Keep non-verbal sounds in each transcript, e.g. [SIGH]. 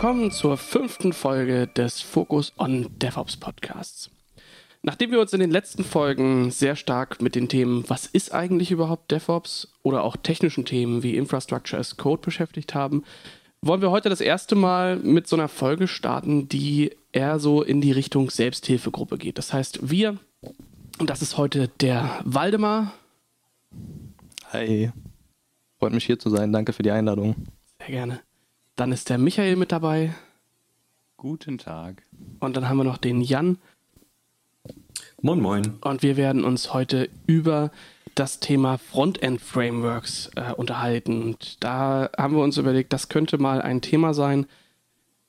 Willkommen zur fünften Folge des Focus on DevOps Podcasts. Nachdem wir uns in den letzten Folgen sehr stark mit den Themen, was ist eigentlich überhaupt DevOps oder auch technischen Themen wie Infrastructure as Code beschäftigt haben, wollen wir heute das erste Mal mit so einer Folge starten, die eher so in die Richtung Selbsthilfegruppe geht. Das heißt, wir, und das ist heute der Waldemar. Hi. Freut mich hier zu sein. Danke für die Einladung. Sehr gerne. Dann ist der Michael mit dabei. Guten Tag. Und dann haben wir noch den Jan. Moin, moin. Und wir werden uns heute über das Thema Frontend-Frameworks äh, unterhalten. Und da haben wir uns überlegt, das könnte mal ein Thema sein,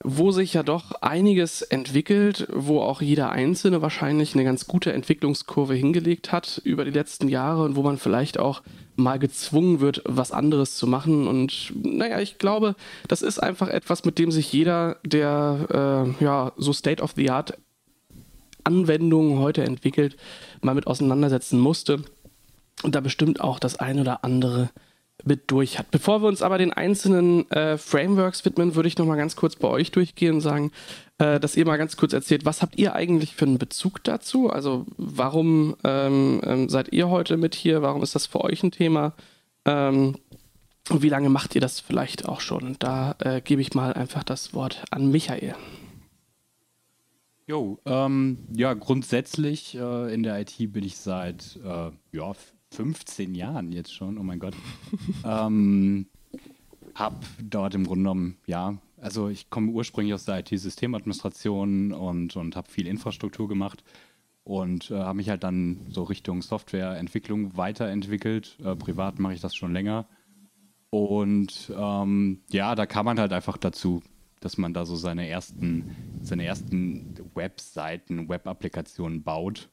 wo sich ja doch einiges entwickelt, wo auch jeder Einzelne wahrscheinlich eine ganz gute Entwicklungskurve hingelegt hat über die letzten Jahre und wo man vielleicht auch mal gezwungen wird, was anderes zu machen. Und naja, ich glaube, das ist einfach etwas, mit dem sich jeder, der äh, ja so State of the Art Anwendungen heute entwickelt, mal mit auseinandersetzen musste und da bestimmt auch das ein oder andere mit durch hat. Bevor wir uns aber den einzelnen äh, Frameworks widmen, würde ich noch mal ganz kurz bei euch durchgehen und sagen, äh, dass ihr mal ganz kurz erzählt, was habt ihr eigentlich für einen Bezug dazu? Also warum ähm, ähm, seid ihr heute mit hier? Warum ist das für euch ein Thema? Ähm, und wie lange macht ihr das vielleicht auch schon? Da äh, gebe ich mal einfach das Wort an Michael. Jo, ähm, ja, grundsätzlich äh, in der IT bin ich seit äh, ja, 15 Jahren jetzt schon, oh mein Gott. [LAUGHS] ähm, hab dort im Grunde genommen, ja, also ich komme ursprünglich aus der IT-Systemadministration und, und habe viel Infrastruktur gemacht und äh, habe mich halt dann so Richtung Softwareentwicklung weiterentwickelt. Äh, privat mache ich das schon länger. Und ähm, ja, da kam man halt einfach dazu, dass man da so seine ersten, seine ersten Webseiten, Web-Applikationen baut.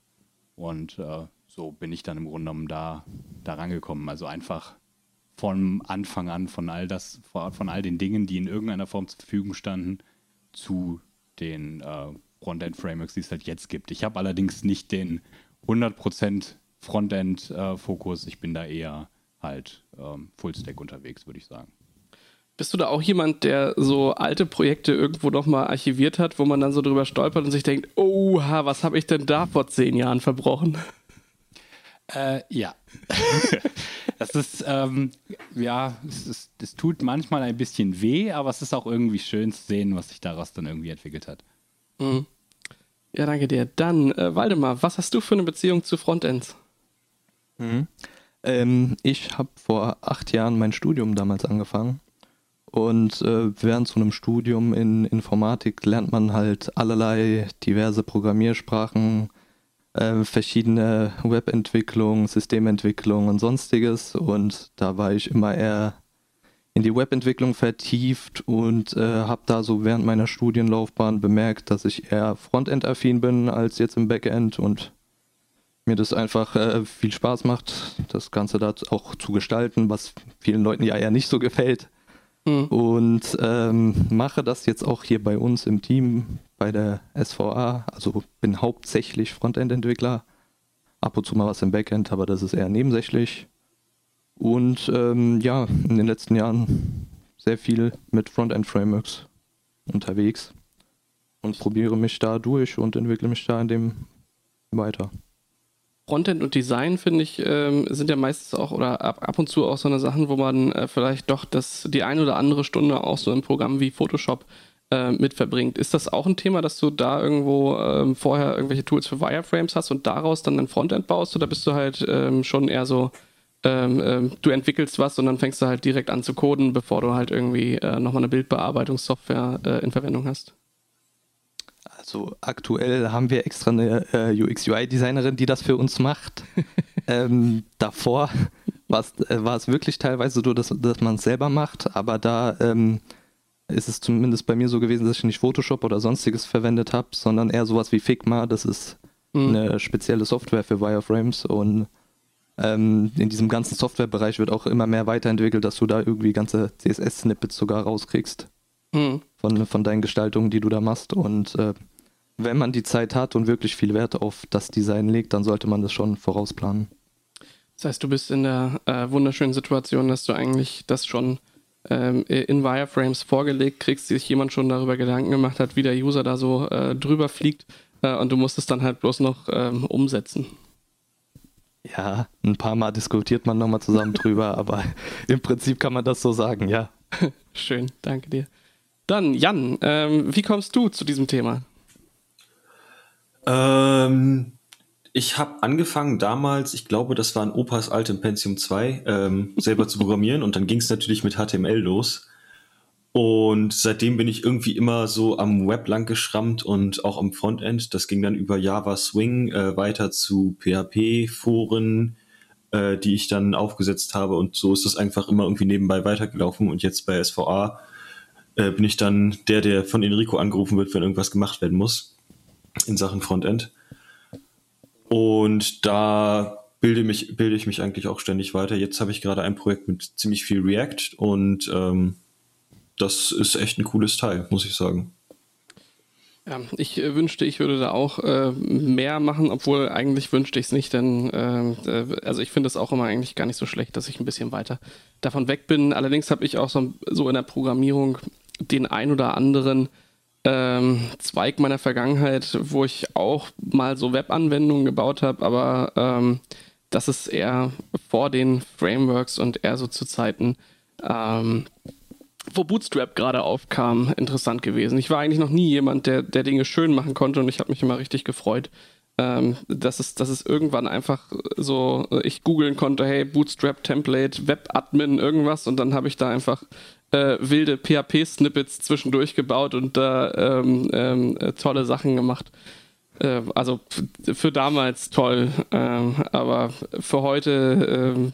Und äh, so bin ich dann im Grunde genommen da, da rangekommen. Also einfach von Anfang an von all das, von all den Dingen, die in irgendeiner Form zur Verfügung standen, zu den äh, Frontend-Frameworks, die es halt jetzt gibt. Ich habe allerdings nicht den 100% Frontend-Fokus. Äh, ich bin da eher halt ähm, Fullstack unterwegs, würde ich sagen. Bist du da auch jemand, der so alte Projekte irgendwo nochmal archiviert hat, wo man dann so drüber stolpert und sich denkt, oha, was habe ich denn da vor zehn Jahren verbrochen? Äh, ja. [LAUGHS] das ist, ähm, ja, es, ist, es tut manchmal ein bisschen weh, aber es ist auch irgendwie schön zu sehen, was sich daraus dann irgendwie entwickelt hat. Mhm. Ja, danke dir. Dann, äh, Waldemar, was hast du für eine Beziehung zu Frontends? Mhm. Ähm, ich habe vor acht Jahren mein Studium damals angefangen und äh, während so einem Studium in Informatik lernt man halt allerlei diverse Programmiersprachen, äh, verschiedene Webentwicklung, Systementwicklung und sonstiges. Und da war ich immer eher in die Webentwicklung vertieft und äh, habe da so während meiner Studienlaufbahn bemerkt, dass ich eher Frontend-affin bin als jetzt im Backend und mir das einfach äh, viel Spaß macht, das Ganze da auch zu gestalten, was vielen Leuten ja eher nicht so gefällt. Mhm. Und ähm, mache das jetzt auch hier bei uns im Team bei der SVA. Also bin hauptsächlich Frontend-Entwickler. Ab und zu mal was im Backend, aber das ist eher nebensächlich. Und ähm, ja, in den letzten Jahren sehr viel mit Frontend-Frameworks unterwegs und probiere mich da durch und entwickle mich da in dem weiter. Frontend und Design, finde ich, ähm, sind ja meistens auch oder ab, ab und zu auch so eine Sachen, wo man äh, vielleicht doch das, die eine oder andere Stunde auch so im Programm wie Photoshop äh, mit verbringt. Ist das auch ein Thema, dass du da irgendwo ähm, vorher irgendwelche Tools für Wireframes hast und daraus dann ein Frontend baust oder bist du halt ähm, schon eher so, ähm, ähm, du entwickelst was und dann fängst du halt direkt an zu coden, bevor du halt irgendwie äh, nochmal eine Bildbearbeitungssoftware äh, in Verwendung hast? Also aktuell haben wir extra eine äh, UX-UI-Designerin, die das für uns macht. [LAUGHS] ähm, davor war es wirklich teilweise so, dass, dass man es selber macht, aber da ähm, ist es zumindest bei mir so gewesen, dass ich nicht Photoshop oder sonstiges verwendet habe, sondern eher sowas wie Figma. Das ist mhm. eine spezielle Software für Wireframes und ähm, in diesem ganzen Softwarebereich wird auch immer mehr weiterentwickelt, dass du da irgendwie ganze CSS-Snippets sogar rauskriegst mhm. von, von deinen Gestaltungen, die du da machst. Und äh, wenn man die Zeit hat und wirklich viel Wert auf das Design legt, dann sollte man das schon vorausplanen. Das heißt, du bist in der äh, wunderschönen Situation, dass du eigentlich das schon ähm, in Wireframes vorgelegt kriegst, sich jemand schon darüber Gedanken gemacht hat, wie der User da so äh, drüber fliegt äh, und du musst es dann halt bloß noch ähm, umsetzen. Ja, ein paar Mal diskutiert man nochmal zusammen [LAUGHS] drüber, aber im Prinzip kann man das so sagen, ja. [LAUGHS] Schön, danke dir. Dann, Jan, ähm, wie kommst du zu diesem Thema? Ähm, ich habe angefangen damals, ich glaube, das war ein Opas altem Pentium 2, ähm, selber zu programmieren und dann ging es natürlich mit HTML los. Und seitdem bin ich irgendwie immer so am Web lang geschrammt und auch am Frontend. Das ging dann über Java Swing äh, weiter zu PHP-Foren, äh, die ich dann aufgesetzt habe. Und so ist das einfach immer irgendwie nebenbei weitergelaufen. Und jetzt bei SVA äh, bin ich dann der, der von Enrico angerufen wird, wenn irgendwas gemacht werden muss in Sachen Frontend. Und da bilde, mich, bilde ich mich eigentlich auch ständig weiter. Jetzt habe ich gerade ein Projekt mit ziemlich viel React und ähm, das ist echt ein cooles Teil, muss ich sagen. Ja, ich äh, wünschte, ich würde da auch äh, mehr machen, obwohl eigentlich wünschte ich es nicht, denn äh, äh, also ich finde es auch immer eigentlich gar nicht so schlecht, dass ich ein bisschen weiter davon weg bin. Allerdings habe ich auch so, so in der Programmierung den ein oder anderen ähm, Zweig meiner Vergangenheit, wo ich auch mal so Webanwendungen gebaut habe, aber ähm, das ist eher vor den Frameworks und eher so zu Zeiten, ähm, wo Bootstrap gerade aufkam, interessant gewesen. Ich war eigentlich noch nie jemand, der, der Dinge schön machen konnte und ich habe mich immer richtig gefreut, ähm, dass, es, dass es irgendwann einfach so, ich googeln konnte, hey, Bootstrap Template, Webadmin, irgendwas und dann habe ich da einfach äh, wilde PHP-Snippets zwischendurch gebaut und da ähm, ähm, tolle Sachen gemacht. Äh, also für damals toll, ähm, aber für heute ähm,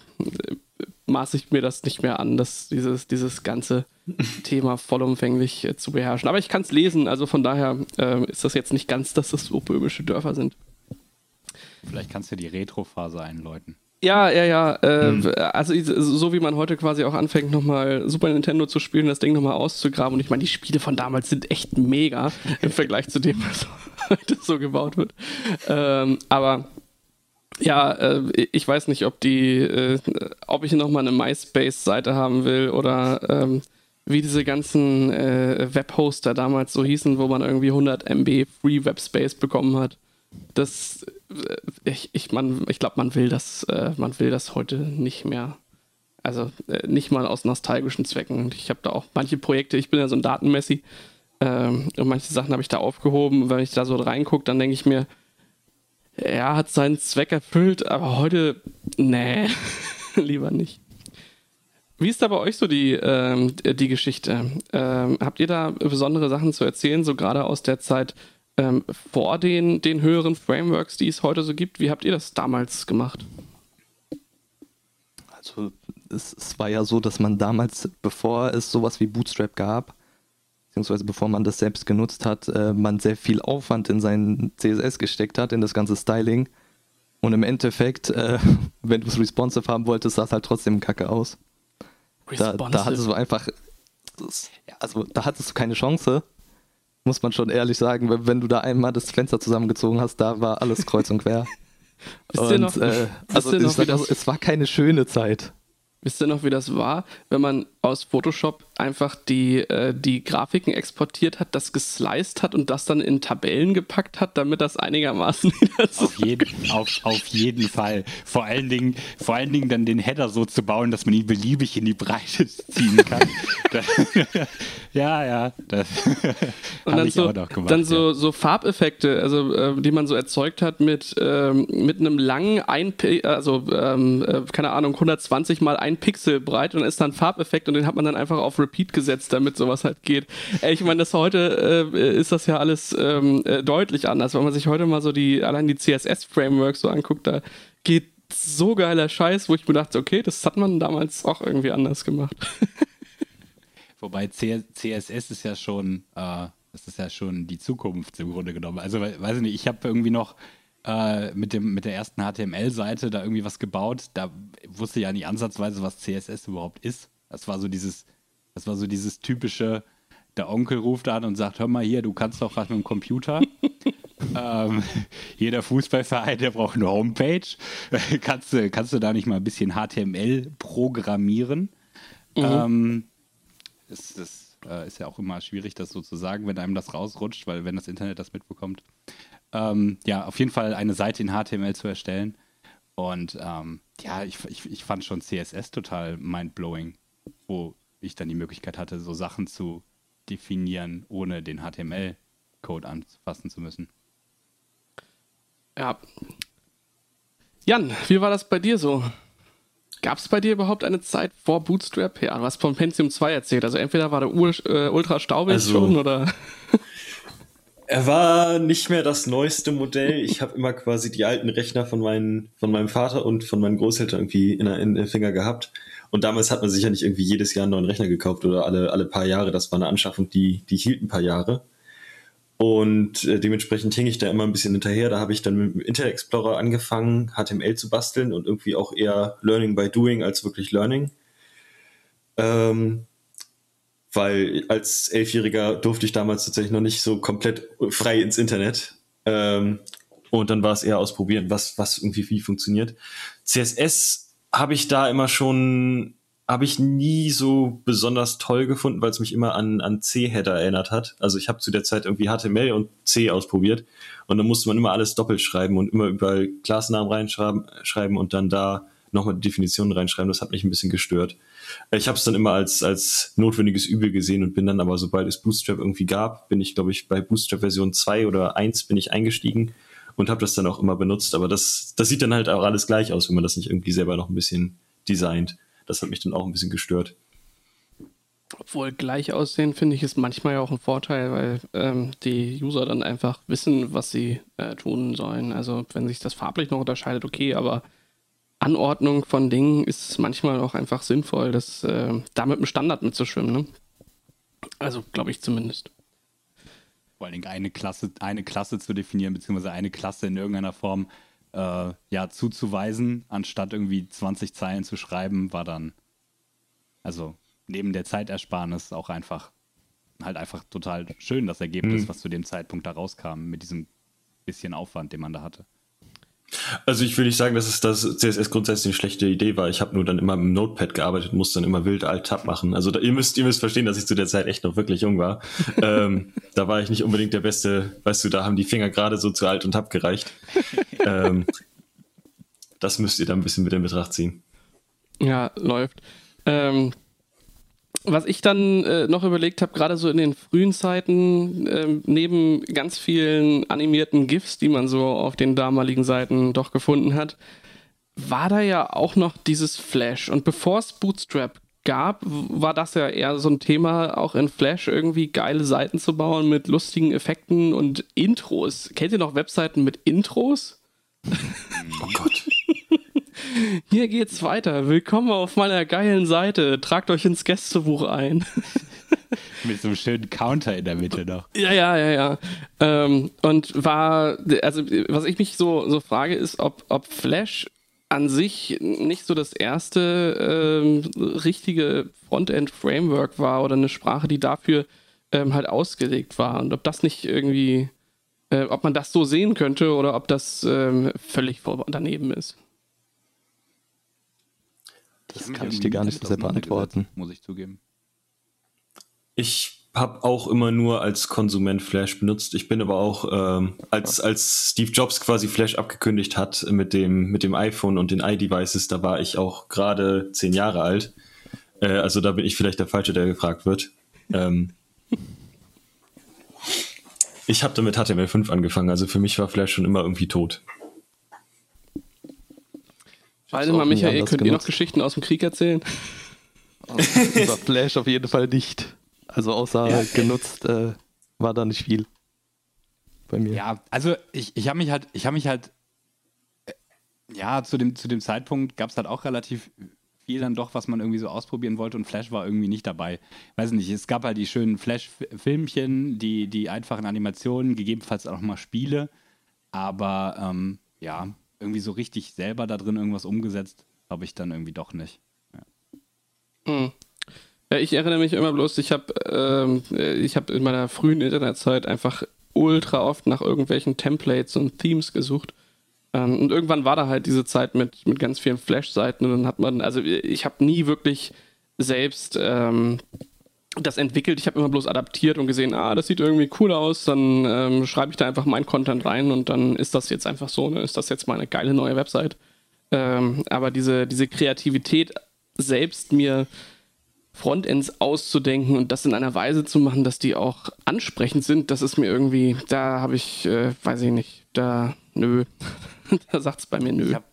maße ich mir das nicht mehr an, dass dieses, dieses ganze [LAUGHS] Thema vollumfänglich äh, zu beherrschen. Aber ich kann es lesen, also von daher äh, ist das jetzt nicht ganz, dass das so böhmische Dörfer sind. Vielleicht kannst du die Retro-Phase einläuten. Ja, ja, ja. Äh, hm. Also so wie man heute quasi auch anfängt, nochmal Super Nintendo zu spielen, das Ding nochmal auszugraben. Und ich meine, die Spiele von damals sind echt mega [LAUGHS] im Vergleich zu dem, was heute so gebaut wird. Ähm, aber ja, äh, ich weiß nicht, ob die, äh, ob ich nochmal eine MySpace-Seite haben will oder ähm, wie diese ganzen äh, Webhoster damals so hießen, wo man irgendwie 100 MB Free Webspace bekommen hat. Das äh, ich, ich, ich glaube, man will das, äh, man will das heute nicht mehr. Also äh, nicht mal aus nostalgischen Zwecken. Ich habe da auch manche Projekte, ich bin ja so ein Datenmessi, ähm, und manche Sachen habe ich da aufgehoben. Und wenn ich da so reingucke, dann denke ich mir, er hat seinen Zweck erfüllt, aber heute, nee, [LAUGHS] lieber nicht. Wie ist da bei euch so die, ähm, die Geschichte? Ähm, habt ihr da besondere Sachen zu erzählen, so gerade aus der Zeit, ähm, vor den, den höheren Frameworks, die es heute so gibt. Wie habt ihr das damals gemacht? Also es, es war ja so, dass man damals, bevor es sowas wie Bootstrap gab, beziehungsweise bevor man das selbst genutzt hat, äh, man sehr viel Aufwand in seinen CSS gesteckt hat, in das ganze Styling. Und im Endeffekt, äh, [LAUGHS] wenn du es responsive haben wolltest, sah es halt trotzdem kacke aus. Da, da hattest du einfach, also da hattest du keine Chance, muss man schon ehrlich sagen, wenn, wenn, du da einmal das Fenster zusammengezogen hast, da war alles kreuz und quer. [LAUGHS] und, noch, äh, also noch, sag, es war keine schöne Zeit. Wisst ihr noch, wie das war, wenn man aus Photoshop einfach die, äh, die Grafiken exportiert hat, das gesliced hat und das dann in Tabellen gepackt hat, damit das einigermaßen [LAUGHS] auf jeden, auf, auf jeden Fall. Vor allen, Dingen, vor allen Dingen dann den Header so zu bauen, dass man ihn beliebig in die Breite [LAUGHS] ziehen kann. [LAUGHS] ja, ja. Das und dann, so, gemacht, dann so, ja. so Farbeffekte, also äh, die man so erzeugt hat mit, ähm, mit einem langen, ein, also ähm, äh, keine Ahnung, 120 mal ein Pixel breit und dann ist dann Farbeffekt und den hat man dann einfach auf Repeat gesetzt, damit sowas halt geht. Ich meine, das heute äh, ist das ja alles ähm, äh, deutlich anders. Wenn man sich heute mal so die, allein die CSS-Frameworks so anguckt, da geht so geiler Scheiß, wo ich mir dachte, okay, das hat man damals auch irgendwie anders gemacht. [LAUGHS] Wobei CSS ist ja schon, äh, das ist ja schon die Zukunft im Grunde genommen. Also, weiß ich nicht, ich habe irgendwie noch äh, mit, dem, mit der ersten HTML-Seite da irgendwie was gebaut. Da wusste ich ja nicht ansatzweise, was CSS überhaupt ist. Das war so dieses, das war so dieses typische, der Onkel ruft an und sagt, hör mal hier, du kannst doch was mit dem Computer. [LAUGHS] ähm, jeder Fußballverein, der braucht eine Homepage. [LAUGHS] kannst, du, kannst du da nicht mal ein bisschen HTML programmieren? Mhm. Ähm, ist es äh, ist ja auch immer schwierig, das so zu sagen, wenn einem das rausrutscht, weil wenn das Internet das mitbekommt. Ähm, ja, auf jeden Fall eine Seite in HTML zu erstellen. Und ähm, ja, ich, ich, ich fand schon CSS total mindblowing, wo ich dann die Möglichkeit hatte, so Sachen zu definieren, ohne den HTML-Code anfassen zu müssen. Ja. Jan, wie war das bei dir so? Gab es bei dir überhaupt eine Zeit vor Bootstrap? Ja, du hast von Pentium 2 erzählt. Also entweder war der Ur äh, ultra staubig also, schon oder. [LAUGHS] Er war nicht mehr das neueste Modell. Ich habe immer quasi die alten Rechner von, meinen, von meinem Vater und von meinen Großeltern irgendwie in, in den Finger gehabt. Und damals hat man sich ja nicht irgendwie jedes Jahr einen neuen Rechner gekauft oder alle, alle paar Jahre. Das war eine Anschaffung, die, die hielt ein paar Jahre. Und äh, dementsprechend hing ich da immer ein bisschen hinterher. Da habe ich dann mit dem Internet Explorer angefangen, HTML zu basteln und irgendwie auch eher Learning by Doing als wirklich Learning. Ähm, weil als Elfjähriger durfte ich damals tatsächlich noch nicht so komplett frei ins Internet. Ähm, und dann war es eher ausprobieren, was, was irgendwie wie funktioniert. CSS habe ich da immer schon habe ich nie so besonders toll gefunden, weil es mich immer an, an C-Header erinnert hat. Also ich habe zu der Zeit irgendwie HTML und C ausprobiert und dann musste man immer alles doppelt schreiben und immer überall Klassennamen reinschreiben schreiben und dann da nochmal Definitionen reinschreiben. Das hat mich ein bisschen gestört. Ich habe es dann immer als, als notwendiges Übel gesehen und bin dann aber, sobald es Bootstrap irgendwie gab, bin ich, glaube ich, bei Bootstrap Version 2 oder 1 bin ich eingestiegen und habe das dann auch immer benutzt. Aber das, das sieht dann halt auch alles gleich aus, wenn man das nicht irgendwie selber noch ein bisschen designt. Das hat mich dann auch ein bisschen gestört. Obwohl gleich aussehen, finde ich, ist manchmal ja auch ein Vorteil, weil ähm, die User dann einfach wissen, was sie äh, tun sollen. Also wenn sich das farblich noch unterscheidet, okay, aber Anordnung von Dingen ist manchmal auch einfach sinnvoll, das äh, da mit dem Standard mitzuschwimmen. Ne? Also glaube ich zumindest. Vor allen Dingen eine Klasse, eine Klasse zu definieren, beziehungsweise eine Klasse in irgendeiner Form äh, ja, zuzuweisen, anstatt irgendwie 20 Zeilen zu schreiben, war dann, also neben der Zeitersparnis auch einfach, halt einfach total schön, das Ergebnis, mhm. was zu dem Zeitpunkt da rauskam, mit diesem bisschen Aufwand, den man da hatte. Also ich will nicht sagen, dass es das CSS grundsätzlich eine schlechte Idee war. Ich habe nur dann immer im Notepad gearbeitet, musste dann immer wild Alt-Tab machen. Also da, ihr müsst ihr müsst verstehen, dass ich zu der Zeit echt noch wirklich jung war. [LAUGHS] ähm, da war ich nicht unbedingt der Beste. Weißt du, da haben die Finger gerade so zu Alt und Tab gereicht. [LAUGHS] ähm, das müsst ihr dann ein bisschen mit in Betracht ziehen. Ja, läuft. Ähm, was ich dann äh, noch überlegt habe, gerade so in den frühen Zeiten, äh, neben ganz vielen animierten GIFs, die man so auf den damaligen Seiten doch gefunden hat, war da ja auch noch dieses Flash. Und bevor es Bootstrap gab, war das ja eher so ein Thema, auch in Flash irgendwie geile Seiten zu bauen mit lustigen Effekten und Intros. Kennt ihr noch Webseiten mit Intros? [LAUGHS] Oh Gott. Hier geht's weiter. Willkommen auf meiner geilen Seite. Tragt euch ins Gästebuch ein. [LAUGHS] Mit so einem schönen Counter in der Mitte noch. Ja, ja, ja, ja. Ähm, und war, also was ich mich so, so frage, ist, ob, ob Flash an sich nicht so das erste ähm, richtige Frontend-Framework war oder eine Sprache, die dafür ähm, halt ausgelegt war. Und ob das nicht irgendwie, äh, ob man das so sehen könnte oder ob das ähm, völlig daneben ist. Das kann ich dir gar nicht so sehr beantworten. Muss ich zugeben. Ich habe auch immer nur als Konsument Flash benutzt. Ich bin aber auch, ähm, als, als Steve Jobs quasi Flash abgekündigt hat mit dem, mit dem iPhone und den iDevices, da war ich auch gerade zehn Jahre alt. Äh, also da bin ich vielleicht der Falsche, der gefragt wird. Ähm, ich habe damit HTML5 angefangen, also für mich war Flash schon immer irgendwie tot. Waldemar, Michael, könnt genutzt. ihr noch Geschichten aus dem Krieg erzählen? [LAUGHS] Über Flash auf jeden Fall nicht. Also außer ja, genutzt äh, war da nicht viel bei mir. Ja, also ich, ich habe mich halt, ich habe mich halt, äh, ja, zu dem, zu dem Zeitpunkt gab es halt auch relativ viel dann doch, was man irgendwie so ausprobieren wollte und Flash war irgendwie nicht dabei. Weiß nicht, es gab halt die schönen Flash-Filmchen, die, die einfachen Animationen, gegebenenfalls auch mal Spiele, aber ähm, ja, irgendwie so richtig selber da drin irgendwas umgesetzt habe ich dann irgendwie doch nicht. Ja. Hm. Ja, ich erinnere mich immer bloß, ich habe ähm, hab in meiner frühen Internetzeit einfach ultra oft nach irgendwelchen Templates und Themes gesucht. Ähm, und irgendwann war da halt diese Zeit mit, mit ganz vielen Flash-Seiten und dann hat man, also ich habe nie wirklich selbst ähm, das entwickelt. Ich habe immer bloß adaptiert und gesehen, ah, das sieht irgendwie cool aus. Dann ähm, schreibe ich da einfach meinen Content rein und dann ist das jetzt einfach so. Ne? Ist das jetzt meine geile neue Website? Ähm, aber diese, diese Kreativität, selbst mir Frontends auszudenken und das in einer Weise zu machen, dass die auch ansprechend sind, das ist mir irgendwie, da habe ich, äh, weiß ich nicht, da, nö, [LAUGHS] da sagt es bei mir nö. Ich habe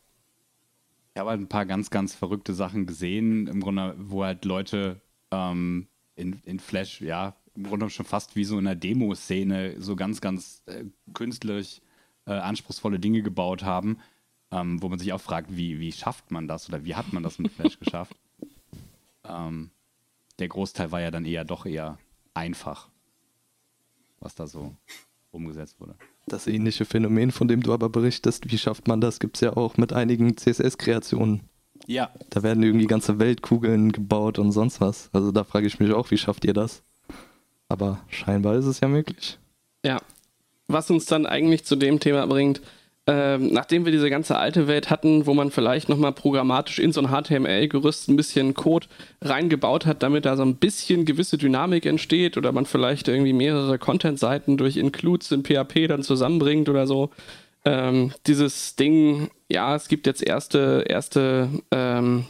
hab halt ein paar ganz, ganz verrückte Sachen gesehen, im Grunde, wo halt Leute ähm, in, in Flash, ja, im Grunde schon fast wie so in einer Demo-Szene so ganz, ganz äh, künstlerisch äh, anspruchsvolle Dinge gebaut haben, ähm, wo man sich auch fragt, wie, wie schafft man das oder wie hat man das mit Flash [LAUGHS] geschafft? Ähm, der Großteil war ja dann eher doch eher einfach, was da so umgesetzt wurde. Das ähnliche Phänomen, von dem du aber berichtest, wie schafft man das, gibt es ja auch mit einigen CSS-Kreationen. Ja. Da werden irgendwie ganze Weltkugeln gebaut und sonst was. Also da frage ich mich auch, wie schafft ihr das? Aber scheinbar ist es ja möglich. Ja. Was uns dann eigentlich zu dem Thema bringt, ähm, nachdem wir diese ganze alte Welt hatten, wo man vielleicht nochmal programmatisch in so ein HTML-Gerüst ein bisschen Code reingebaut hat, damit da so ein bisschen gewisse Dynamik entsteht oder man vielleicht irgendwie mehrere Content-Seiten durch Includes in PHP dann zusammenbringt oder so. Ähm, dieses Ding, ja, es gibt jetzt erste, erste, ähm,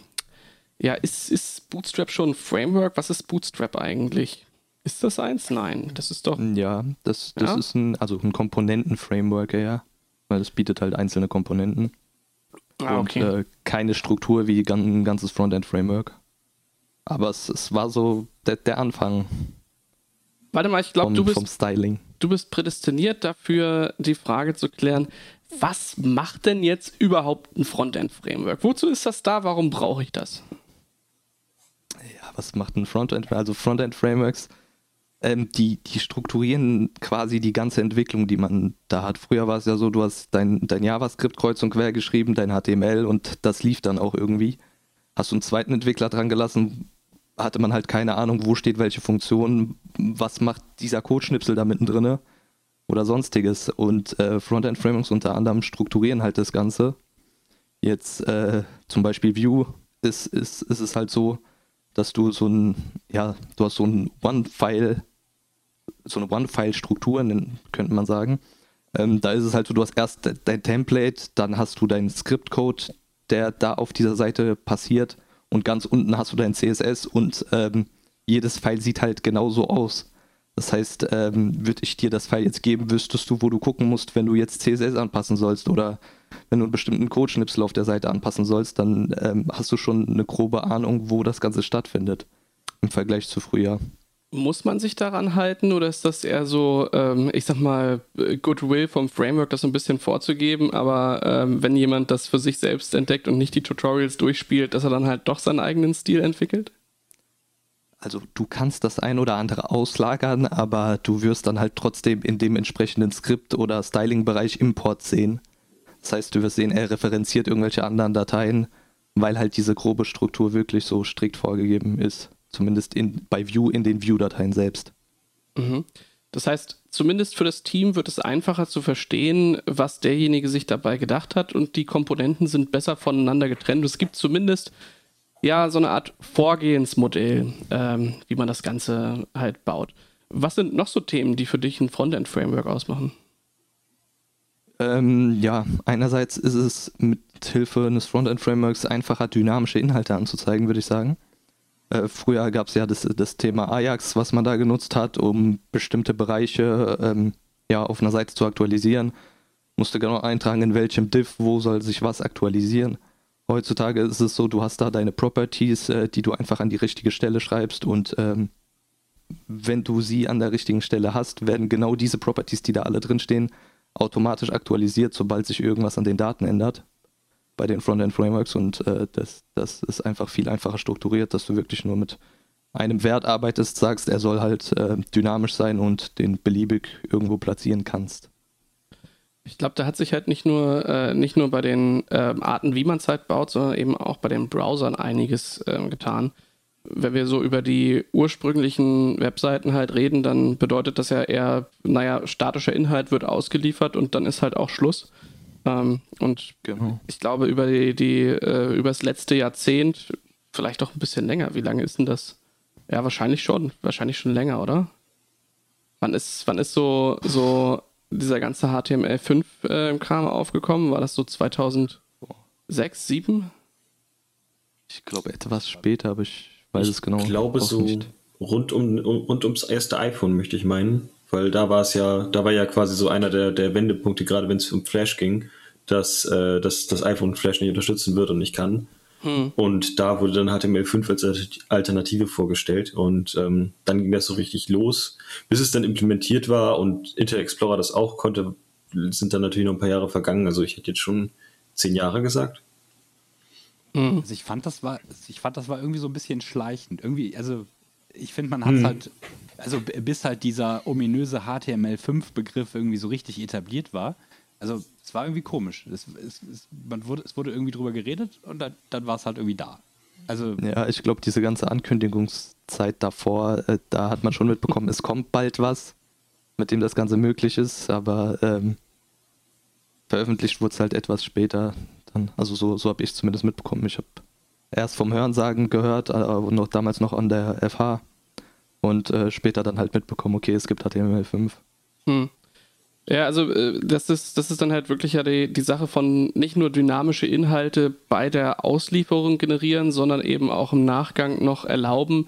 ja, ist, ist Bootstrap schon ein Framework? Was ist Bootstrap eigentlich? Ist das eins? Nein, das ist doch. Ja, das, das Ja? ist ein, also ein Komponenten-Framework, ja. Weil das bietet halt einzelne Komponenten. Ah, okay. Und äh, keine Struktur wie ein ganzes Frontend-Framework. Aber es, es war so der, der Anfang Warte mal, ich glaube, du bist vom Styling. Du bist prädestiniert dafür, die Frage zu klären, was macht denn jetzt überhaupt ein Frontend-Framework? Wozu ist das da? Warum brauche ich das? Ja, was macht ein Frontend? Also Frontend-Frameworks, ähm, die, die strukturieren quasi die ganze Entwicklung, die man da hat. Früher war es ja so, du hast dein, dein JavaScript kreuz und quer geschrieben, dein HTML und das lief dann auch irgendwie. Hast du einen zweiten Entwickler dran gelassen, hatte man halt keine Ahnung, wo steht welche Funktion, was macht dieser Codeschnipsel da mittendrin oder sonstiges. Und äh, Frontend-Frameworks unter anderem strukturieren halt das Ganze. Jetzt äh, zum Beispiel Vue ist, ist, ist es halt so, dass du so ein, ja, du hast so ein One-File, so eine One-File-Struktur, könnte man sagen. Ähm, da ist es halt so, du hast erst de- dein Template, dann hast du deinen Script-Code, der da auf dieser Seite passiert und ganz unten hast du dein CSS und ähm, jedes File sieht halt genauso aus. Das heißt, ähm, würde ich dir das File jetzt geben, wüsstest du, wo du gucken musst, wenn du jetzt CSS anpassen sollst oder wenn du einen bestimmten Codeschnipsel auf der Seite anpassen sollst, dann ähm, hast du schon eine grobe Ahnung, wo das Ganze stattfindet im Vergleich zu früher. Muss man sich daran halten oder ist das eher so, ähm, ich sag mal, Goodwill vom Framework, das so ein bisschen vorzugeben, aber ähm, wenn jemand das für sich selbst entdeckt und nicht die Tutorials durchspielt, dass er dann halt doch seinen eigenen Stil entwickelt? Also du kannst das ein oder andere auslagern, aber du wirst dann halt trotzdem in dem entsprechenden Skript oder Styling-Bereich Import sehen. Das heißt, du wirst sehen, er referenziert irgendwelche anderen Dateien, weil halt diese grobe Struktur wirklich so strikt vorgegeben ist. Zumindest in, bei Vue in den Vue-Dateien selbst. Mhm. Das heißt, zumindest für das Team wird es einfacher zu verstehen, was derjenige sich dabei gedacht hat und die Komponenten sind besser voneinander getrennt. Es gibt zumindest ja so eine Art Vorgehensmodell, ähm, wie man das Ganze halt baut. Was sind noch so Themen, die für dich ein Frontend-Framework ausmachen? Ähm, ja, einerseits ist es mit Hilfe eines Frontend-Frameworks einfacher, dynamische Inhalte anzuzeigen, würde ich sagen. Äh, früher gab es ja das, das Thema Ajax, was man da genutzt hat, um bestimmte Bereiche ähm, ja, auf einer Seite zu aktualisieren. Musste genau eintragen, in welchem Div, wo soll sich was aktualisieren. Heutzutage ist es so, du hast da deine Properties, äh, die du einfach an die richtige Stelle schreibst und ähm, wenn du sie an der richtigen Stelle hast, werden genau diese Properties, die da alle drinstehen, automatisch aktualisiert, sobald sich irgendwas an den Daten ändert bei den Frontend-Frameworks und äh, das, das ist einfach viel einfacher strukturiert, dass du wirklich nur mit einem Wert arbeitest, sagst, er soll halt äh, dynamisch sein und den beliebig irgendwo platzieren kannst. Ich glaube, da hat sich halt nicht nur, äh, nicht nur bei den ähm, Arten, wie man es halt baut, sondern eben auch bei den Browsern einiges ähm, getan. Wenn wir so über die ursprünglichen Webseiten halt reden, dann bedeutet das ja eher, naja, statischer Inhalt wird ausgeliefert und dann ist halt auch Schluss. Ähm, und Genau. ich glaube, über die, die äh, über das letzte Jahrzehnt, vielleicht auch ein bisschen länger, wie lange ist denn das Ja, wahrscheinlich schon. Wahrscheinlich schon länger, oder? Wann ist, wann ist so, so dieser ganze HTML5-Kram äh, aufgekommen? War das so 2006, 2007? Ich glaube etwas später, aber ich weiß ich es genau. Ich glaube so nicht. rund, um, rund ums erste iPhone, möchte ich meinen. Weil da war es ja, da war ja quasi so einer der, der Wendepunkte, gerade wenn es um Flash ging, dass, äh, dass das iPhone Flash nicht unterstützen wird und nicht kann. Hm. Und da wurde dann HTML5 als Alternative vorgestellt und ähm, dann ging das so richtig los. Bis es dann implementiert war und Internet Explorer das auch konnte, sind dann natürlich noch ein paar Jahre vergangen. Also ich hätte jetzt schon zehn Jahre gesagt. Hm. Also ich fand, das war, ich fand, das war irgendwie so ein bisschen schleichend. Irgendwie, also ich finde, man hat es hm. halt, also bis halt dieser ominöse HTML5-Begriff irgendwie so richtig etabliert war, also es war irgendwie komisch. Es, es, es, man wurde, es wurde irgendwie drüber geredet und dann, dann war es halt irgendwie da. Also ja, ich glaube, diese ganze Ankündigungszeit davor, äh, da hat man schon mitbekommen, es kommt bald was, mit dem das Ganze möglich ist, aber ähm, veröffentlicht wurde es halt etwas später. Dann, also so, so habe ich es zumindest mitbekommen. Ich habe erst vom Hörensagen gehört, aber äh, noch damals noch an der FH und äh, später dann halt mitbekommen, okay, es gibt HTML5. Hm. Ja, also äh, das ist, das ist dann halt wirklich ja die, die Sache von nicht nur dynamische Inhalte bei der Auslieferung generieren, sondern eben auch im Nachgang noch erlauben,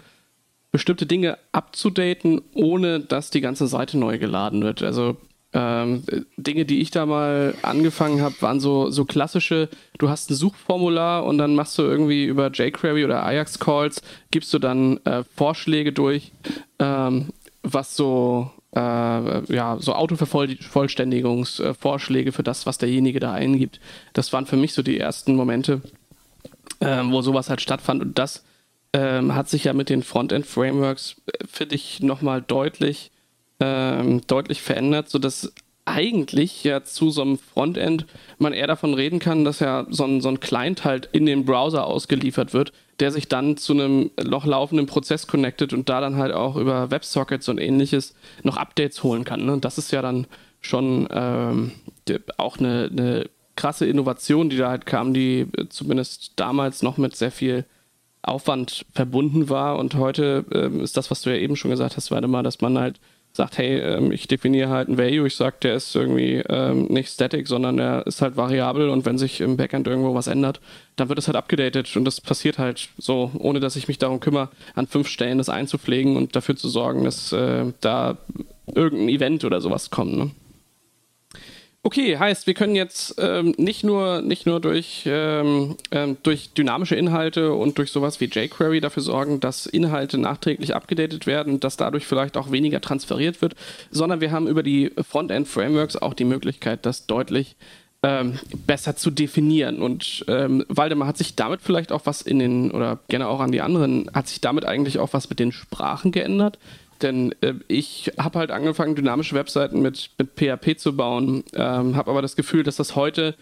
bestimmte Dinge abzudaten, ohne dass die ganze Seite neu geladen wird. Also ähm, Dinge, die ich da mal angefangen habe, waren so, so klassische, du hast ein Suchformular und dann machst du irgendwie über jQuery oder Ajax-Calls, gibst du dann äh, Vorschläge durch, ähm, was so äh, ja, so Autovervollständigungsvorschläge für das, was derjenige da eingibt. Das waren für mich so die ersten Momente, äh, wo sowas halt stattfand. Und das ähm, hat sich ja mit den Frontend-Frameworks, äh, finde ich, nochmal deutlich, ähm, deutlich verändert, sodass eigentlich ja zu so einem Frontend man eher davon reden kann, dass ja so ein, so ein Client halt in den Browser ausgeliefert wird, der sich dann zu einem noch laufenden Prozess connectet und da dann halt auch über WebSockets und ähnliches noch Updates holen kann. Ne? Das ist ja dann schon ähm, auch eine, eine krasse Innovation, die da halt kam, die zumindest damals noch mit sehr viel Aufwand verbunden war. Und heute ähm, ist das, was du ja eben schon gesagt hast, warte mal, dass man halt sagt, hey, ähm, ich definiere halt ein Value, ich sage, der ist irgendwie ähm, nicht static, sondern der ist halt variabel und wenn sich im Backend irgendwo was ändert, dann wird es halt abgedatet und das passiert halt so, ohne dass ich mich darum kümmere, an fünf Stellen das einzupflegen und dafür zu sorgen, dass äh, da irgendein Event oder sowas kommt. Ne? Okay, heißt, wir können jetzt ähm, nicht nur, nicht nur durch, ähm, ähm, durch dynamische Inhalte und durch sowas wie jQuery dafür sorgen, dass Inhalte nachträglich abgedatet werden dass dadurch vielleicht auch weniger transferiert wird, sondern wir haben über die Frontend-Frameworks auch die Möglichkeit, das deutlich ähm, besser zu definieren. Und ähm, Waldemar, hat sich damit vielleicht auch was in den, oder gerne auch an die anderen, hat sich damit eigentlich auch was mit den Sprachen geändert? Denn äh, ich habe halt angefangen, dynamische Webseiten mit, mit PHP zu bauen, ähm, habe aber das Gefühl, dass das heute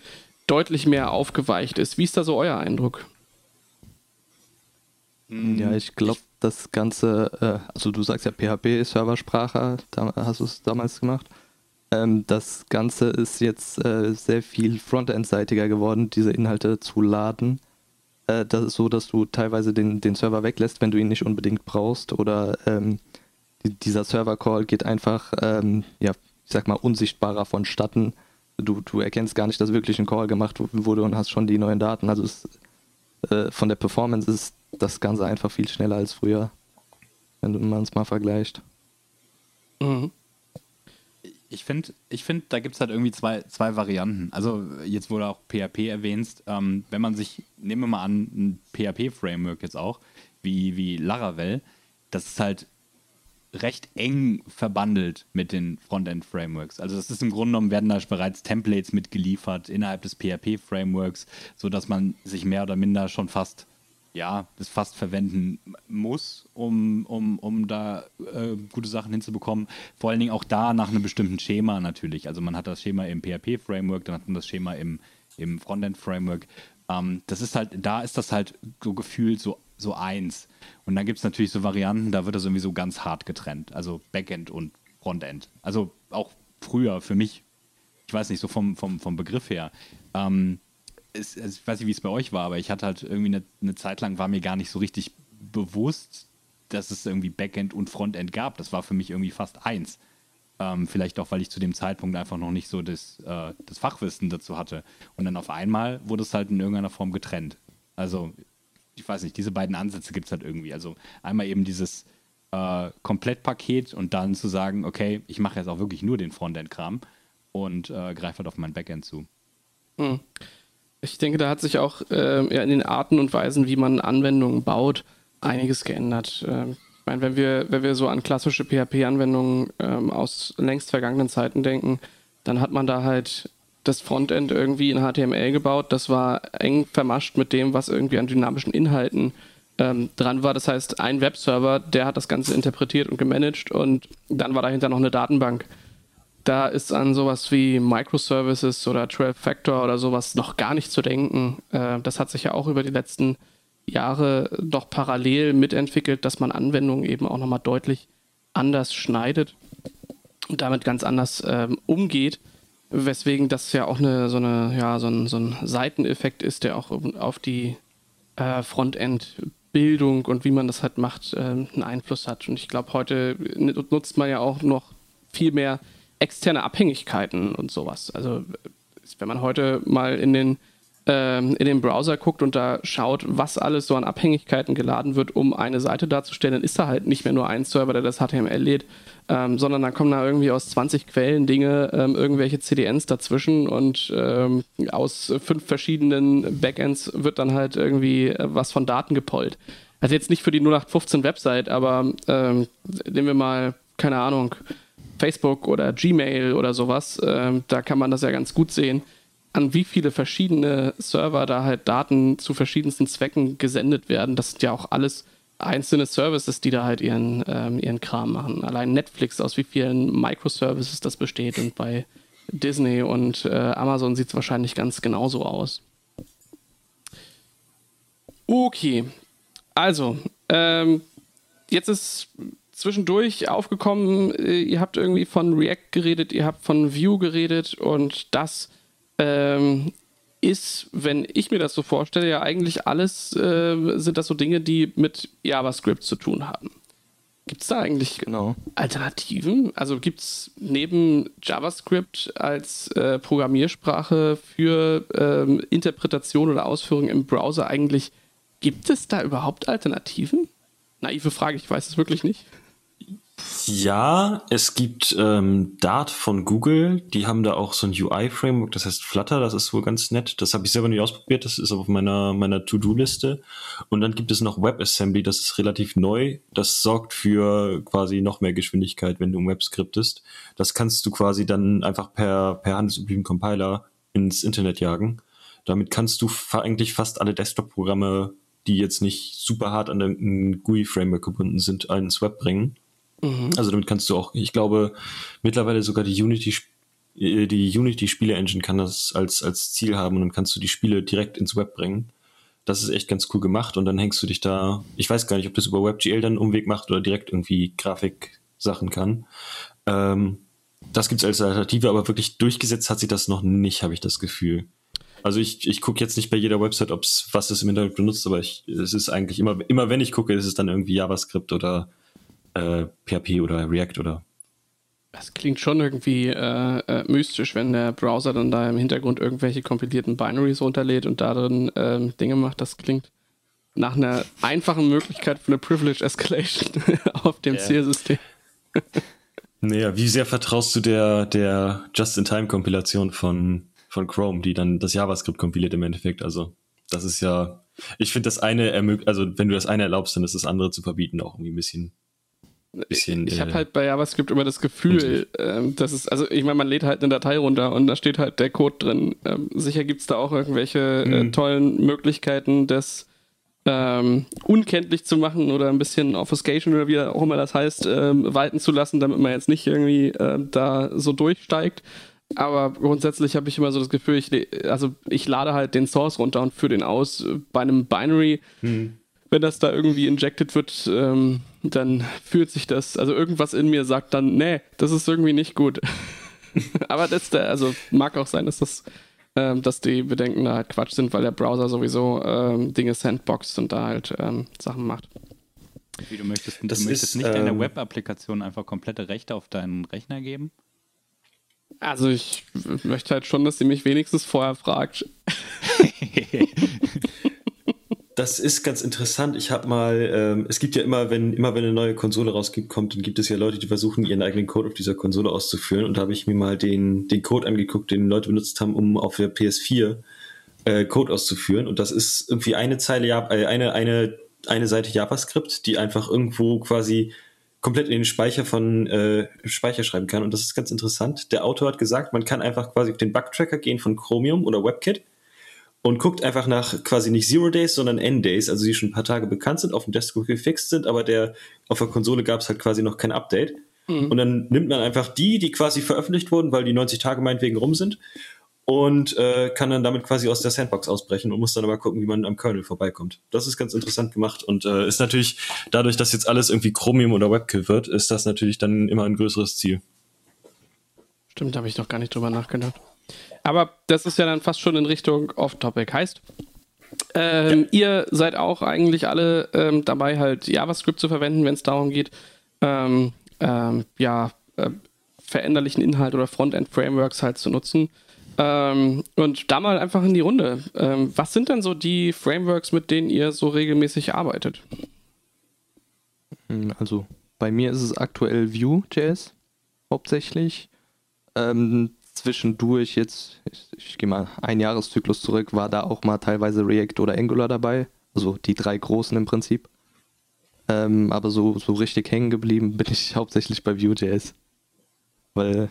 deutlich mehr aufgeweicht ist. Wie ist da so euer Eindruck? Hm, ja, ich glaube, das Ganze, äh, also du sagst ja PHP ist Serversprache, da hast du es damals gemacht. Ähm, das Ganze ist jetzt äh, sehr viel Frontend-seitiger geworden, diese Inhalte zu laden. Äh, das ist so, dass du teilweise den, den Server weglässt, wenn du ihn nicht unbedingt brauchst oder ähm, dieser Server-Call geht einfach, ähm, ja, ich sag mal, unsichtbarer vonstatten. Du, du erkennst gar nicht, dass wirklich ein Call gemacht wurde und hast schon die neuen Daten. Also es, äh, von der Performance ist das Ganze einfach viel schneller als früher, wenn man es mal vergleicht. Mhm. Ich finde, ich find, da gibt es halt irgendwie zwei, zwei Varianten. Also jetzt wurde auch PHP erwähnt. Ähm, wenn man sich, nehmen wir mal an, ein PHP-Framework jetzt auch, wie, wie Laravel, das ist halt recht eng verbandelt mit den Frontend-Frameworks. Also das ist im Grunde genommen, werden da bereits Templates mitgeliefert innerhalb des PHP-Frameworks, sodass man sich mehr oder minder schon fast, ja, das fast verwenden muss, um, um, um da äh, gute Sachen hinzubekommen. Vor allen Dingen auch da nach einem bestimmten Schema natürlich. Also man hat das Schema im PHP-Framework, dann hat man das Schema im, im Frontend-Framework. Ähm, das ist halt, da ist das halt so gefühlt so so eins. Und dann gibt es natürlich so Varianten, da wird das irgendwie so ganz hart getrennt. Also Backend und Frontend. Also auch früher für mich, ich weiß nicht, so vom, vom, vom Begriff her. Ähm, es, ich weiß nicht, wie es bei euch war, aber ich hatte halt irgendwie eine, eine Zeit lang, war mir gar nicht so richtig bewusst, dass es irgendwie Backend und Frontend gab. Das war für mich irgendwie fast eins. Ähm, vielleicht auch, weil ich zu dem Zeitpunkt einfach noch nicht so das, äh, das Fachwissen dazu hatte. Und dann auf einmal wurde es halt in irgendeiner Form getrennt. Also, ich weiß nicht, diese beiden Ansätze gibt es halt irgendwie. Also einmal eben dieses äh, Komplettpaket und dann zu sagen, okay, ich mache jetzt auch wirklich nur den Frontend-Kram und äh, greife halt auf mein Backend zu. Hm. Ich denke, da hat sich auch äh, in den Arten und Weisen, wie man Anwendungen baut, einiges geändert. Ähm, ich meine, wenn wir, wenn wir so an klassische PHP-Anwendungen ähm, aus längst vergangenen Zeiten denken, dann hat man da halt das Frontend irgendwie in HTML gebaut. Das war eng vermascht mit dem, was irgendwie an dynamischen Inhalten ähm, dran war. Das heißt, ein Webserver, der hat das Ganze interpretiert und gemanagt und dann war dahinter noch eine Datenbank. Da ist an sowas wie Microservices oder 12-Factor oder sowas noch gar nicht zu denken. Äh, das hat sich ja auch über die letzten Jahre doch parallel mitentwickelt, dass man Anwendungen eben auch nochmal deutlich anders schneidet und damit ganz anders ähm, umgeht. Weswegen das ja auch eine, so, eine, ja, so, ein, so ein Seiteneffekt ist, der auch auf die äh, Frontend-Bildung und wie man das halt macht, äh, einen Einfluss hat. Und ich glaube, heute nutzt man ja auch noch viel mehr externe Abhängigkeiten und sowas. Also wenn man heute mal in den ähm, in den Browser guckt und da schaut, was alles so an Abhängigkeiten geladen wird, um eine Seite darzustellen, dann ist da halt nicht mehr nur ein Server, der das HTML lädt, ähm, sondern dann kommen da irgendwie aus 20 Quellen Dinge, ähm, irgendwelche CDNs dazwischen und ähm, aus fünf verschiedenen Backends wird dann halt irgendwie äh, was von Daten gepollt. Also jetzt nicht für die 0815 Website, aber ähm, nehmen wir mal, keine Ahnung, Facebook oder Gmail oder sowas, ähm, da kann man das ja ganz gut sehen an wie viele verschiedene Server da halt Daten zu verschiedensten Zwecken gesendet werden. Das sind ja auch alles einzelne Services, die da halt ihren, ähm, ihren Kram machen. Allein Netflix, aus wie vielen Microservices das besteht und bei Disney und äh, Amazon sieht es wahrscheinlich ganz genauso aus. Okay, also, ähm, jetzt ist zwischendurch aufgekommen, äh, ihr habt irgendwie von React geredet, ihr habt von Vue geredet und das ähm, ist, wenn ich mir das so vorstelle, ja eigentlich alles äh, sind das so Dinge, die mit JavaScript zu tun haben. Gibt es da eigentlich genau. Alternativen? Also gibt es neben JavaScript als äh, Programmiersprache für ähm, Interpretation oder Ausführung im Browser eigentlich, gibt es da überhaupt Alternativen? Naive Frage, ich weiß es wirklich nicht. Ja, es gibt ähm, Dart von Google, die haben da auch so ein UI-Framework, das heißt Flutter, das ist wohl ganz nett. Das habe ich selber nicht ausprobiert, das ist auf meiner, meiner To-Do-Liste. Und dann gibt es noch WebAssembly, das ist relativ neu. Das sorgt für quasi noch mehr Geschwindigkeit, wenn du im Web skriptest. Das kannst du quasi dann einfach per, per handelsüblichen Compiler ins Internet jagen. Damit kannst du fa eigentlich fast alle Desktop-Programme, die jetzt nicht super hart an ein GUI-Framework gebunden sind, ins Web bringen. Mhm. Also damit kannst du auch, ich glaube, mittlerweile sogar die Unity äh, die Unity Spiele Engine kann das als als Ziel haben und dann kannst du die Spiele direkt ins Web bringen. Das ist echt ganz cool gemacht und dann hängst du dich da, ich weiß gar nicht, ob das über WebGL dann einen Umweg macht oder direkt irgendwie Grafik-Sachen kann. Ähm, das gibt's als Alternative, aber wirklich durchgesetzt hat sich das noch nicht, habe ich das Gefühl. Also ich, ich gucke jetzt nicht bei jeder Website, ob's was es im Internet benutzt, aber ich, es ist eigentlich immer, immer wenn ich gucke, ist es dann irgendwie JavaScript oder äh, PHP oder React oder. Das klingt schon irgendwie äh, äh, mystisch, wenn der Browser dann da im Hintergrund irgendwelche kompilierten Binaries runterlädt und da dann ähm, Dinge macht. Das klingt nach einer einfachen Möglichkeit für eine Privilege Escalation [LAUGHS] auf dem yeah. Zielsystem. naja, wie sehr vertraust du der, der Just-in-Time-Kompilation von, von Chrome, die dann das JavaScript kompiliert im Endeffekt? Also, das ist ja, ich finde das eine, also wenn du das eine erlaubst, dann ist das andere zu verbieten auch irgendwie ein bisschen bisschen. Ich habe äh, halt bei JavaScript immer das Gefühl, ähm, dass es, also ich meine, man lädt halt eine Datei runter und da steht halt der Code drin. Ähm, sicher gibt es da auch irgendwelche mhm. äh, tollen Möglichkeiten, das ähm, unkenntlich zu machen oder ein bisschen Obfuscation oder wie auch immer das heißt, ähm, walten zu lassen, damit man jetzt nicht irgendwie äh, da so durchsteigt. Aber grundsätzlich habe ich immer so das Gefühl, ich, also ich lade halt den Source runter und führe den aus. Bei einem Binary, mhm. wenn das da irgendwie injected wird, ähm, dann fühlt sich das, also irgendwas in mir sagt dann, nee, das ist irgendwie nicht gut. [LAUGHS] Aber das, der, also mag auch sein, dass das, ähm, dass die Bedenken da halt Quatsch sind, weil der Browser sowieso ähm, Dinge sandboxt und da halt ähm, Sachen macht. Wie du möchtest, Das du möchtest ist, nicht deiner ähm, Web-Applikation einfach komplette Rechte auf deinen Rechner geben? Also ich möchte halt schon, dass sie mich wenigstens vorher fragt. [LAUGHS] [LAUGHS] Das ist ganz interessant. Ich habe mal, ähm, es gibt ja immer, wenn immer wenn eine neue Konsole rausgibt, kommt, dann gibt es ja Leute, die versuchen, ihren eigenen Code auf dieser Konsole auszuführen. Und da habe ich mir mal den, den Code angeguckt, den Leute benutzt haben, um auf der PS4 äh, Code auszuführen. Und das ist irgendwie eine Zeile, äh, eine, eine, eine Seite JavaScript, die einfach irgendwo quasi komplett in den Speicher von äh, Speicher schreiben kann. Und das ist ganz interessant. Der Autor hat gesagt, man kann einfach quasi auf den Bug-Tracker gehen von Chromium oder WebKit und guckt einfach nach quasi nicht Zero Days, sondern N Days, also die schon ein paar Tage bekannt sind, auf dem Desktop gefixt sind, aber der auf der Konsole gab es halt quasi noch kein Update. Und dann nimmt man einfach die, die quasi veröffentlicht wurden, weil die 90 Tage meinetwegen rum sind und äh, kann dann damit quasi aus der Sandbox ausbrechen und muss dann aber gucken, wie man am Kernel vorbeikommt. Das ist ganz interessant gemacht und äh, ist natürlich dadurch, dass jetzt alles irgendwie Chromium oder WebKit wird, ist das natürlich dann immer ein größeres Ziel. Stimmt, da habe ich doch gar nicht drüber nachgedacht. Aber das ist ja dann fast schon in Richtung Off-Topic. Heißt, ähm, ihr seid auch eigentlich alle ähm, dabei, halt JavaScript zu verwenden, wenn es darum geht, ähm, ähm, ja, äh, veränderlichen Inhalt oder Frontend-Frameworks halt zu nutzen. Ähm, und da mal einfach in die Runde. Ähm, was sind denn so die Frameworks, mit denen ihr so regelmäßig arbeitet? Hm, Also bei mir ist es aktuell Vue.js hauptsächlich. Ähm, zwischendurch jetzt, ich, ich gehe mal einen Jahreszyklus zurück, war da auch mal teilweise React oder Angular dabei. Also die drei großen im Prinzip. Ähm, aber so, so richtig hängen geblieben bin ich [LAUGHS] hauptsächlich bei Vue.js. Weil,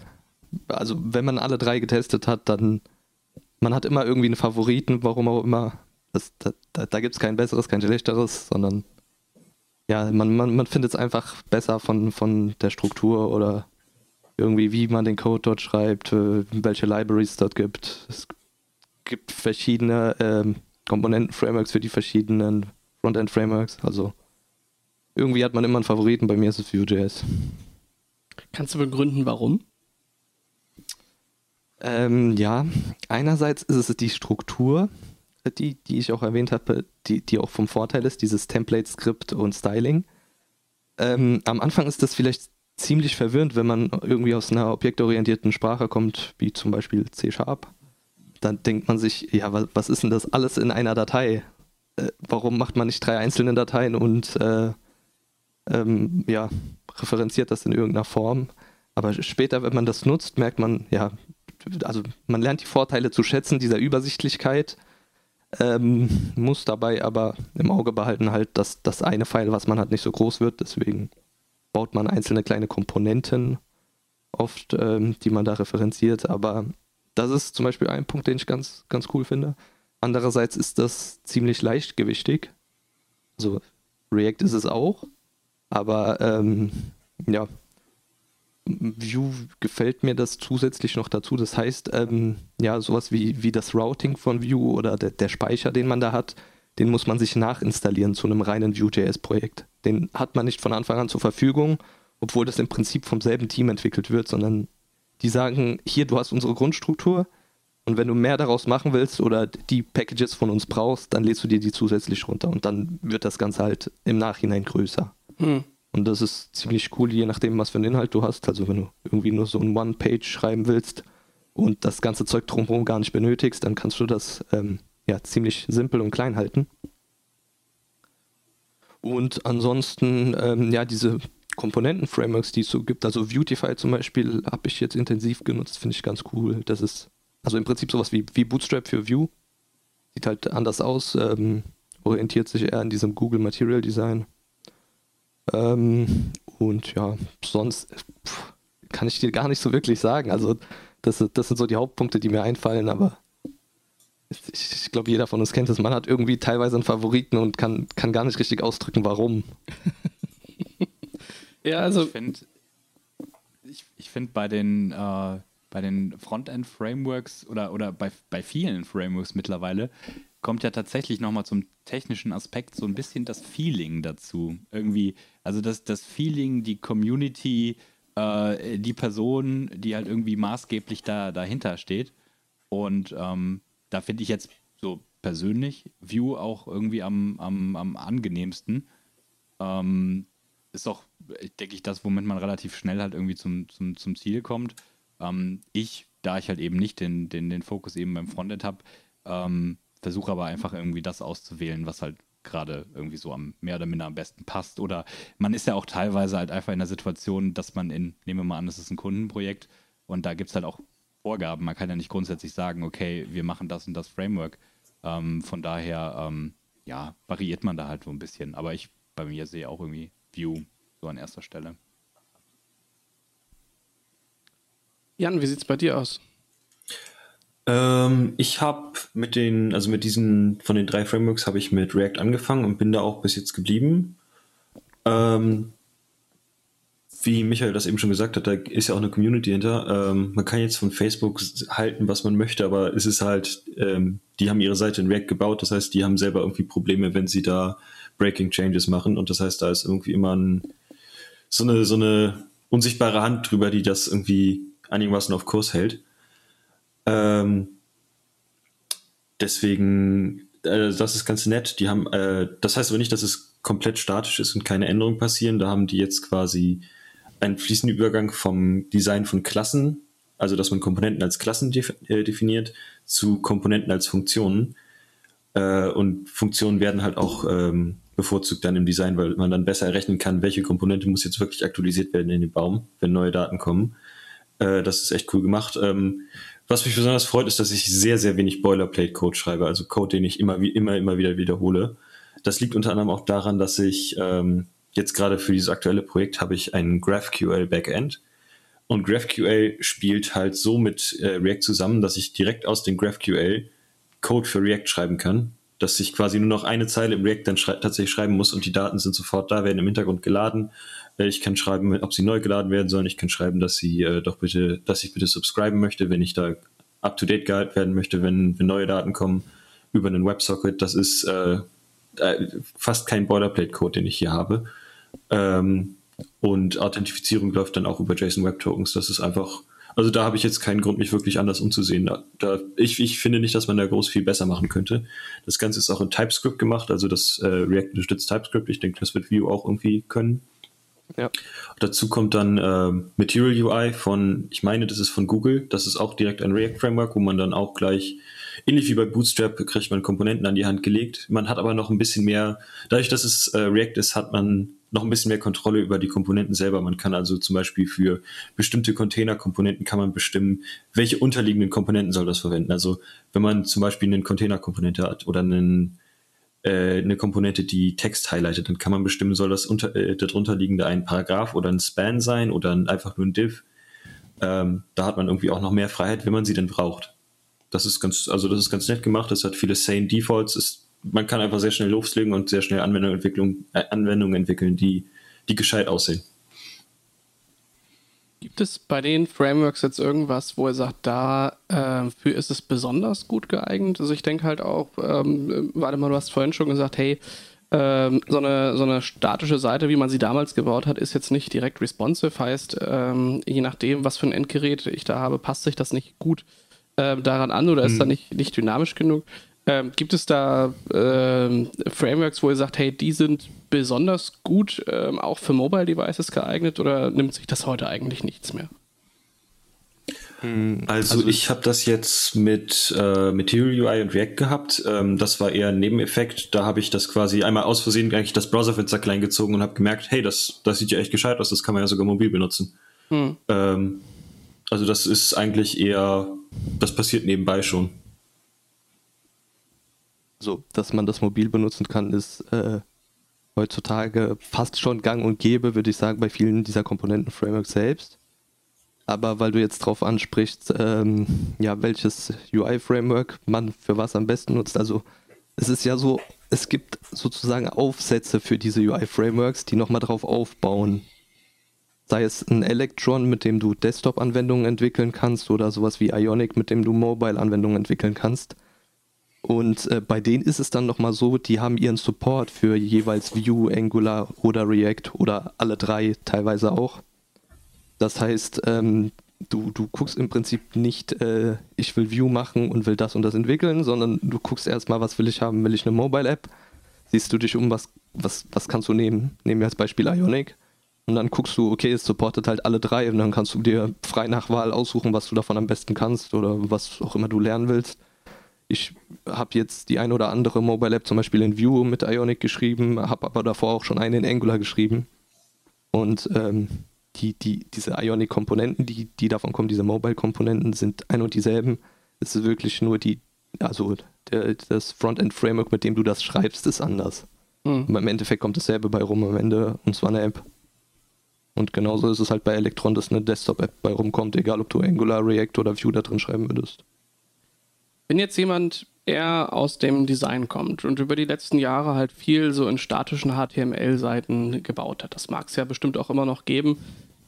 also wenn man alle drei getestet hat, dann man hat immer irgendwie einen Favoriten, warum auch immer. Das, da da, da gibt es kein besseres, kein schlechteres, sondern ja, man, man, man findet es einfach besser von, von der Struktur oder irgendwie, wie man den Code dort schreibt, äh, welche Libraries es dort gibt. Es gibt verschiedene ähm, Komponenten-Frameworks für die verschiedenen Frontend-Frameworks. Also irgendwie hat man immer einen Favoriten, bei mir ist es Vue.js. Kannst du begründen, warum? Ähm, ja, einerseits ist es die Struktur, die, die ich auch erwähnt habe, die, die auch vom Vorteil ist, dieses Template-Skript und Styling. Ähm, am Anfang ist das vielleicht ziemlich verwirrend, wenn man irgendwie aus einer objektorientierten Sprache kommt, wie zum Beispiel C-Sharp. Dann denkt man sich, ja, was, ist denn das alles in einer Datei? Äh, warum macht man nicht drei einzelne Dateien und äh, ähm, ja, referenziert das in irgendeiner Form? Aber später, wenn man das nutzt, merkt man, ja, also man lernt die Vorteile zu schätzen, dieser Übersichtlichkeit, ähm, muss dabei aber im Auge behalten halt, dass das eine File, was man hat, nicht so groß wird. Deswegen baut man einzelne kleine Komponenten oft, ähm, die man da referenziert. Aber das ist zum Beispiel ein Punkt, den ich ganz, ganz cool finde. Andererseits ist das ziemlich leichtgewichtig. Also React ist es auch, aber ähm, ja, Vue gefällt mir das zusätzlich noch dazu. Das heißt, ähm, ja, sowas wie, wie das Routing von Vue oder der, der Speicher, den man da hat, den muss man sich nachinstallieren zu einem reinen Vue.js-Projekt. Den hat man nicht von Anfang an zur Verfügung, obwohl das im Prinzip vom selben Team entwickelt wird, sondern die sagen, hier, du hast unsere Grundstruktur und wenn du mehr daraus machen willst oder die Packages von uns brauchst, dann lädst du dir die zusätzlich runter und dann wird das Ganze halt im Nachhinein größer. Hm. Und das ist ziemlich cool, je nachdem, was für einen Inhalt du hast. Also wenn du irgendwie nur so ein One-Page schreiben willst und das ganze Zeug drumherum gar nicht benötigst, dann kannst du das ähm, ja ziemlich simpel und klein halten. Und ansonsten, ähm, ja, diese Komponenten-Frameworks, die es so gibt, also Vuetify zum Beispiel, habe ich jetzt intensiv genutzt, finde ich ganz cool. Das ist also im Prinzip sowas wie, wie Bootstrap für Vue. Sieht halt anders aus, ähm, orientiert sich eher an diesem Google Material Design. Ähm, und ja, sonst pff, kann ich dir gar nicht so wirklich sagen. Also, das, das sind so die Hauptpunkte, die mir einfallen, aber ich, ich glaube, jeder von uns kennt es. Man hat irgendwie teilweise einen Favoriten und kann, kann gar nicht richtig ausdrücken, warum. [LAUGHS] Ja, also ich finde ich, ich find bei den, äh, bei den Frontend-Frameworks oder, oder bei, bei vielen Frameworks mittlerweile kommt ja tatsächlich nochmal zum technischen Aspekt so ein bisschen das Feeling dazu. Irgendwie, also das, das Feeling, die Community, äh, die Person, die halt irgendwie maßgeblich da, dahinter steht. Und ähm, da finde ich jetzt so persönlich View auch irgendwie am, am, am angenehmsten. Ähm, ist auch, denke ich, das, womit man relativ schnell halt irgendwie zum, zum, zum Ziel kommt. Ähm, ich, da ich halt eben nicht den, den, den Fokus eben beim Frontend habe, ähm, versuche aber einfach irgendwie das auszuwählen, was halt gerade irgendwie so am mehr oder minder am besten passt. Oder man ist ja auch teilweise halt einfach in der Situation, dass man in, nehmen wir mal an, das ist ein Kundenprojekt und da gibt es halt auch Vorgaben. Man kann ja nicht grundsätzlich sagen, okay, wir machen das und das Framework. Ähm, von daher, ähm, ja, variiert man da halt so ein bisschen. Aber ich bei mir sehe auch irgendwie View so an erster Stelle. Jan, wie sieht es bei dir aus? Ähm, ich habe mit den, also mit diesen, von den drei Frameworks habe ich mit React angefangen und bin da auch bis jetzt geblieben. Ähm, wie Michael das eben schon gesagt hat, da ist ja auch eine Community hinter. Ähm, man kann jetzt von Facebook halten, was man möchte, aber es ist halt, ähm, die haben ihre Seite in React gebaut, das heißt, die haben selber irgendwie Probleme, wenn sie da Breaking Changes machen und das heißt, da ist irgendwie immer ein, so, eine, so eine unsichtbare Hand drüber, die das irgendwie einigermaßen auf Kurs hält. Ähm, deswegen, äh, das ist ganz nett. Die haben, äh, das heißt aber nicht, dass es komplett statisch ist und keine Änderungen passieren. Da haben die jetzt quasi einen fließenden Übergang vom Design von Klassen, also dass man Komponenten als Klassen äh, definiert, zu Komponenten als Funktionen. Äh, und Funktionen werden halt auch ähm, bevorzugt dann im Design, weil man dann besser errechnen kann, welche Komponente muss jetzt wirklich aktualisiert werden in den Baum, wenn neue Daten kommen. Äh, das ist echt cool gemacht. Ähm, was mich besonders freut, ist, dass ich sehr, sehr wenig Boilerplate-Code schreibe, also Code, den ich immer, immer, immer wieder wiederhole. Das liegt unter anderem auch daran, dass ich ähm, jetzt gerade für dieses aktuelle Projekt habe ich ein GraphQL Backend. Und GraphQL spielt halt so mit äh, React zusammen, dass ich direkt aus dem GraphQL Code für React schreiben kann. Dass ich quasi nur noch eine Zeile im React dann schrei tatsächlich schreiben muss und die Daten sind sofort da, werden im Hintergrund geladen. Äh, ich kann schreiben, ob sie neu geladen werden sollen. Ich kann schreiben, dass sie äh, doch bitte, dass ich bitte subscriben möchte, wenn ich da up to date gehalten werden möchte, wenn, wenn neue Daten kommen über einen WebSocket. Das ist äh, äh, fast kein Boilerplate-Code, den ich hier habe. Ähm, und Authentifizierung läuft dann auch über JSON Web Tokens. Das ist einfach, also da habe ich jetzt keinen Grund, mich wirklich anders umzusehen. Da, da, ich, ich finde nicht, dass man da groß viel besser machen könnte. Das Ganze ist auch in TypeScript gemacht, also das äh, React unterstützt TypeScript. Ich denke, das wird Vue auch irgendwie können. Ja. Dazu kommt dann äh, Material UI von, ich meine, das ist von Google. Das ist auch direkt ein React Framework, wo man dann auch gleich ähnlich wie bei Bootstrap kriegt man Komponenten an die Hand gelegt. Man hat aber noch ein bisschen mehr, dadurch, dass es äh, React ist, hat man noch ein bisschen mehr Kontrolle über die Komponenten selber. Man kann also zum Beispiel für bestimmte Container-Komponenten kann man bestimmen, welche unterliegenden Komponenten soll das verwenden. Also wenn man zum Beispiel eine Container-Komponente hat oder einen, äh, eine Komponente, die Text highlightet, dann kann man bestimmen, soll das unter, äh, darunter ein Paragraph oder ein Span sein oder ein, einfach nur ein Div. Ähm, da hat man irgendwie auch noch mehr Freiheit, wenn man sie denn braucht. Das ist ganz, also das ist ganz nett gemacht. Das hat viele Sane Defaults. Ist, man kann einfach sehr schnell loslegen und sehr schnell Anwendungen, äh, Anwendungen entwickeln, die, die gescheit aussehen. Gibt es bei den Frameworks jetzt irgendwas, wo er sagt, dafür äh, ist es besonders gut geeignet? Also ich denke halt auch, ähm, warte mal, du hast vorhin schon gesagt, hey, ähm, so, eine, so eine statische Seite, wie man sie damals gebaut hat, ist jetzt nicht direkt responsive. Heißt, ähm, je nachdem, was für ein Endgerät ich da habe, passt sich das nicht gut äh, daran an oder ist hm. da nicht, nicht dynamisch genug? Ähm, gibt es da ähm, Frameworks, wo ihr sagt, hey, die sind besonders gut ähm, auch für Mobile Devices geeignet oder nimmt sich das heute eigentlich nichts mehr? Hm, also, also ich habe das jetzt mit äh, Material UI und React gehabt. Ähm, das war eher ein Nebeneffekt. Da habe ich das quasi einmal aus Versehen eigentlich das Browserfenster klein gezogen und habe gemerkt, hey, das, das sieht ja echt gescheit aus, das kann man ja sogar mobil benutzen. Hm. Ähm, also das ist eigentlich eher, das passiert nebenbei schon. So, dass man das mobil benutzen kann, ist äh, heutzutage fast schon gang und gäbe, würde ich sagen, bei vielen dieser Komponenten-Frameworks selbst. Aber weil du jetzt drauf ansprichst, ähm, ja, welches UI-Framework man für was am besten nutzt, also es ist ja so, es gibt sozusagen Aufsätze für diese UI-Frameworks, die nochmal drauf aufbauen. Sei es ein Electron, mit dem du Desktop-Anwendungen entwickeln kannst, oder sowas wie Ionic, mit dem du Mobile-Anwendungen entwickeln kannst. Und äh, bei denen ist es dann nochmal so, die haben ihren Support für jeweils Vue, Angular oder React oder alle drei teilweise auch. Das heißt, ähm, du, du guckst im Prinzip nicht, äh, ich will Vue machen und will das und das entwickeln, sondern du guckst erstmal, was will ich haben, will ich eine Mobile-App, siehst du dich um, was, was, was kannst du nehmen? Nehmen wir als Beispiel Ionic. Und dann guckst du, okay, es supportet halt alle drei und dann kannst du dir frei nach Wahl aussuchen, was du davon am besten kannst oder was auch immer du lernen willst. Ich habe jetzt die ein oder andere Mobile App zum Beispiel in Vue mit Ionic geschrieben, habe aber davor auch schon eine in Angular geschrieben. Und ähm, die, die, diese Ionic-Komponenten, die, die davon kommen, diese Mobile-Komponenten, sind ein und dieselben. Es ist wirklich nur die, also der, das Frontend-Framework, mit dem du das schreibst, ist anders. Mhm. Im Endeffekt kommt dasselbe bei rum am Ende und zwar eine App. Und genauso ist es halt bei Electron, dass eine Desktop-App bei rumkommt, egal ob du Angular, React oder Vue da drin schreiben würdest. Wenn jetzt jemand eher aus dem Design kommt und über die letzten Jahre halt viel so in statischen HTML-Seiten gebaut hat, das mag es ja bestimmt auch immer noch geben,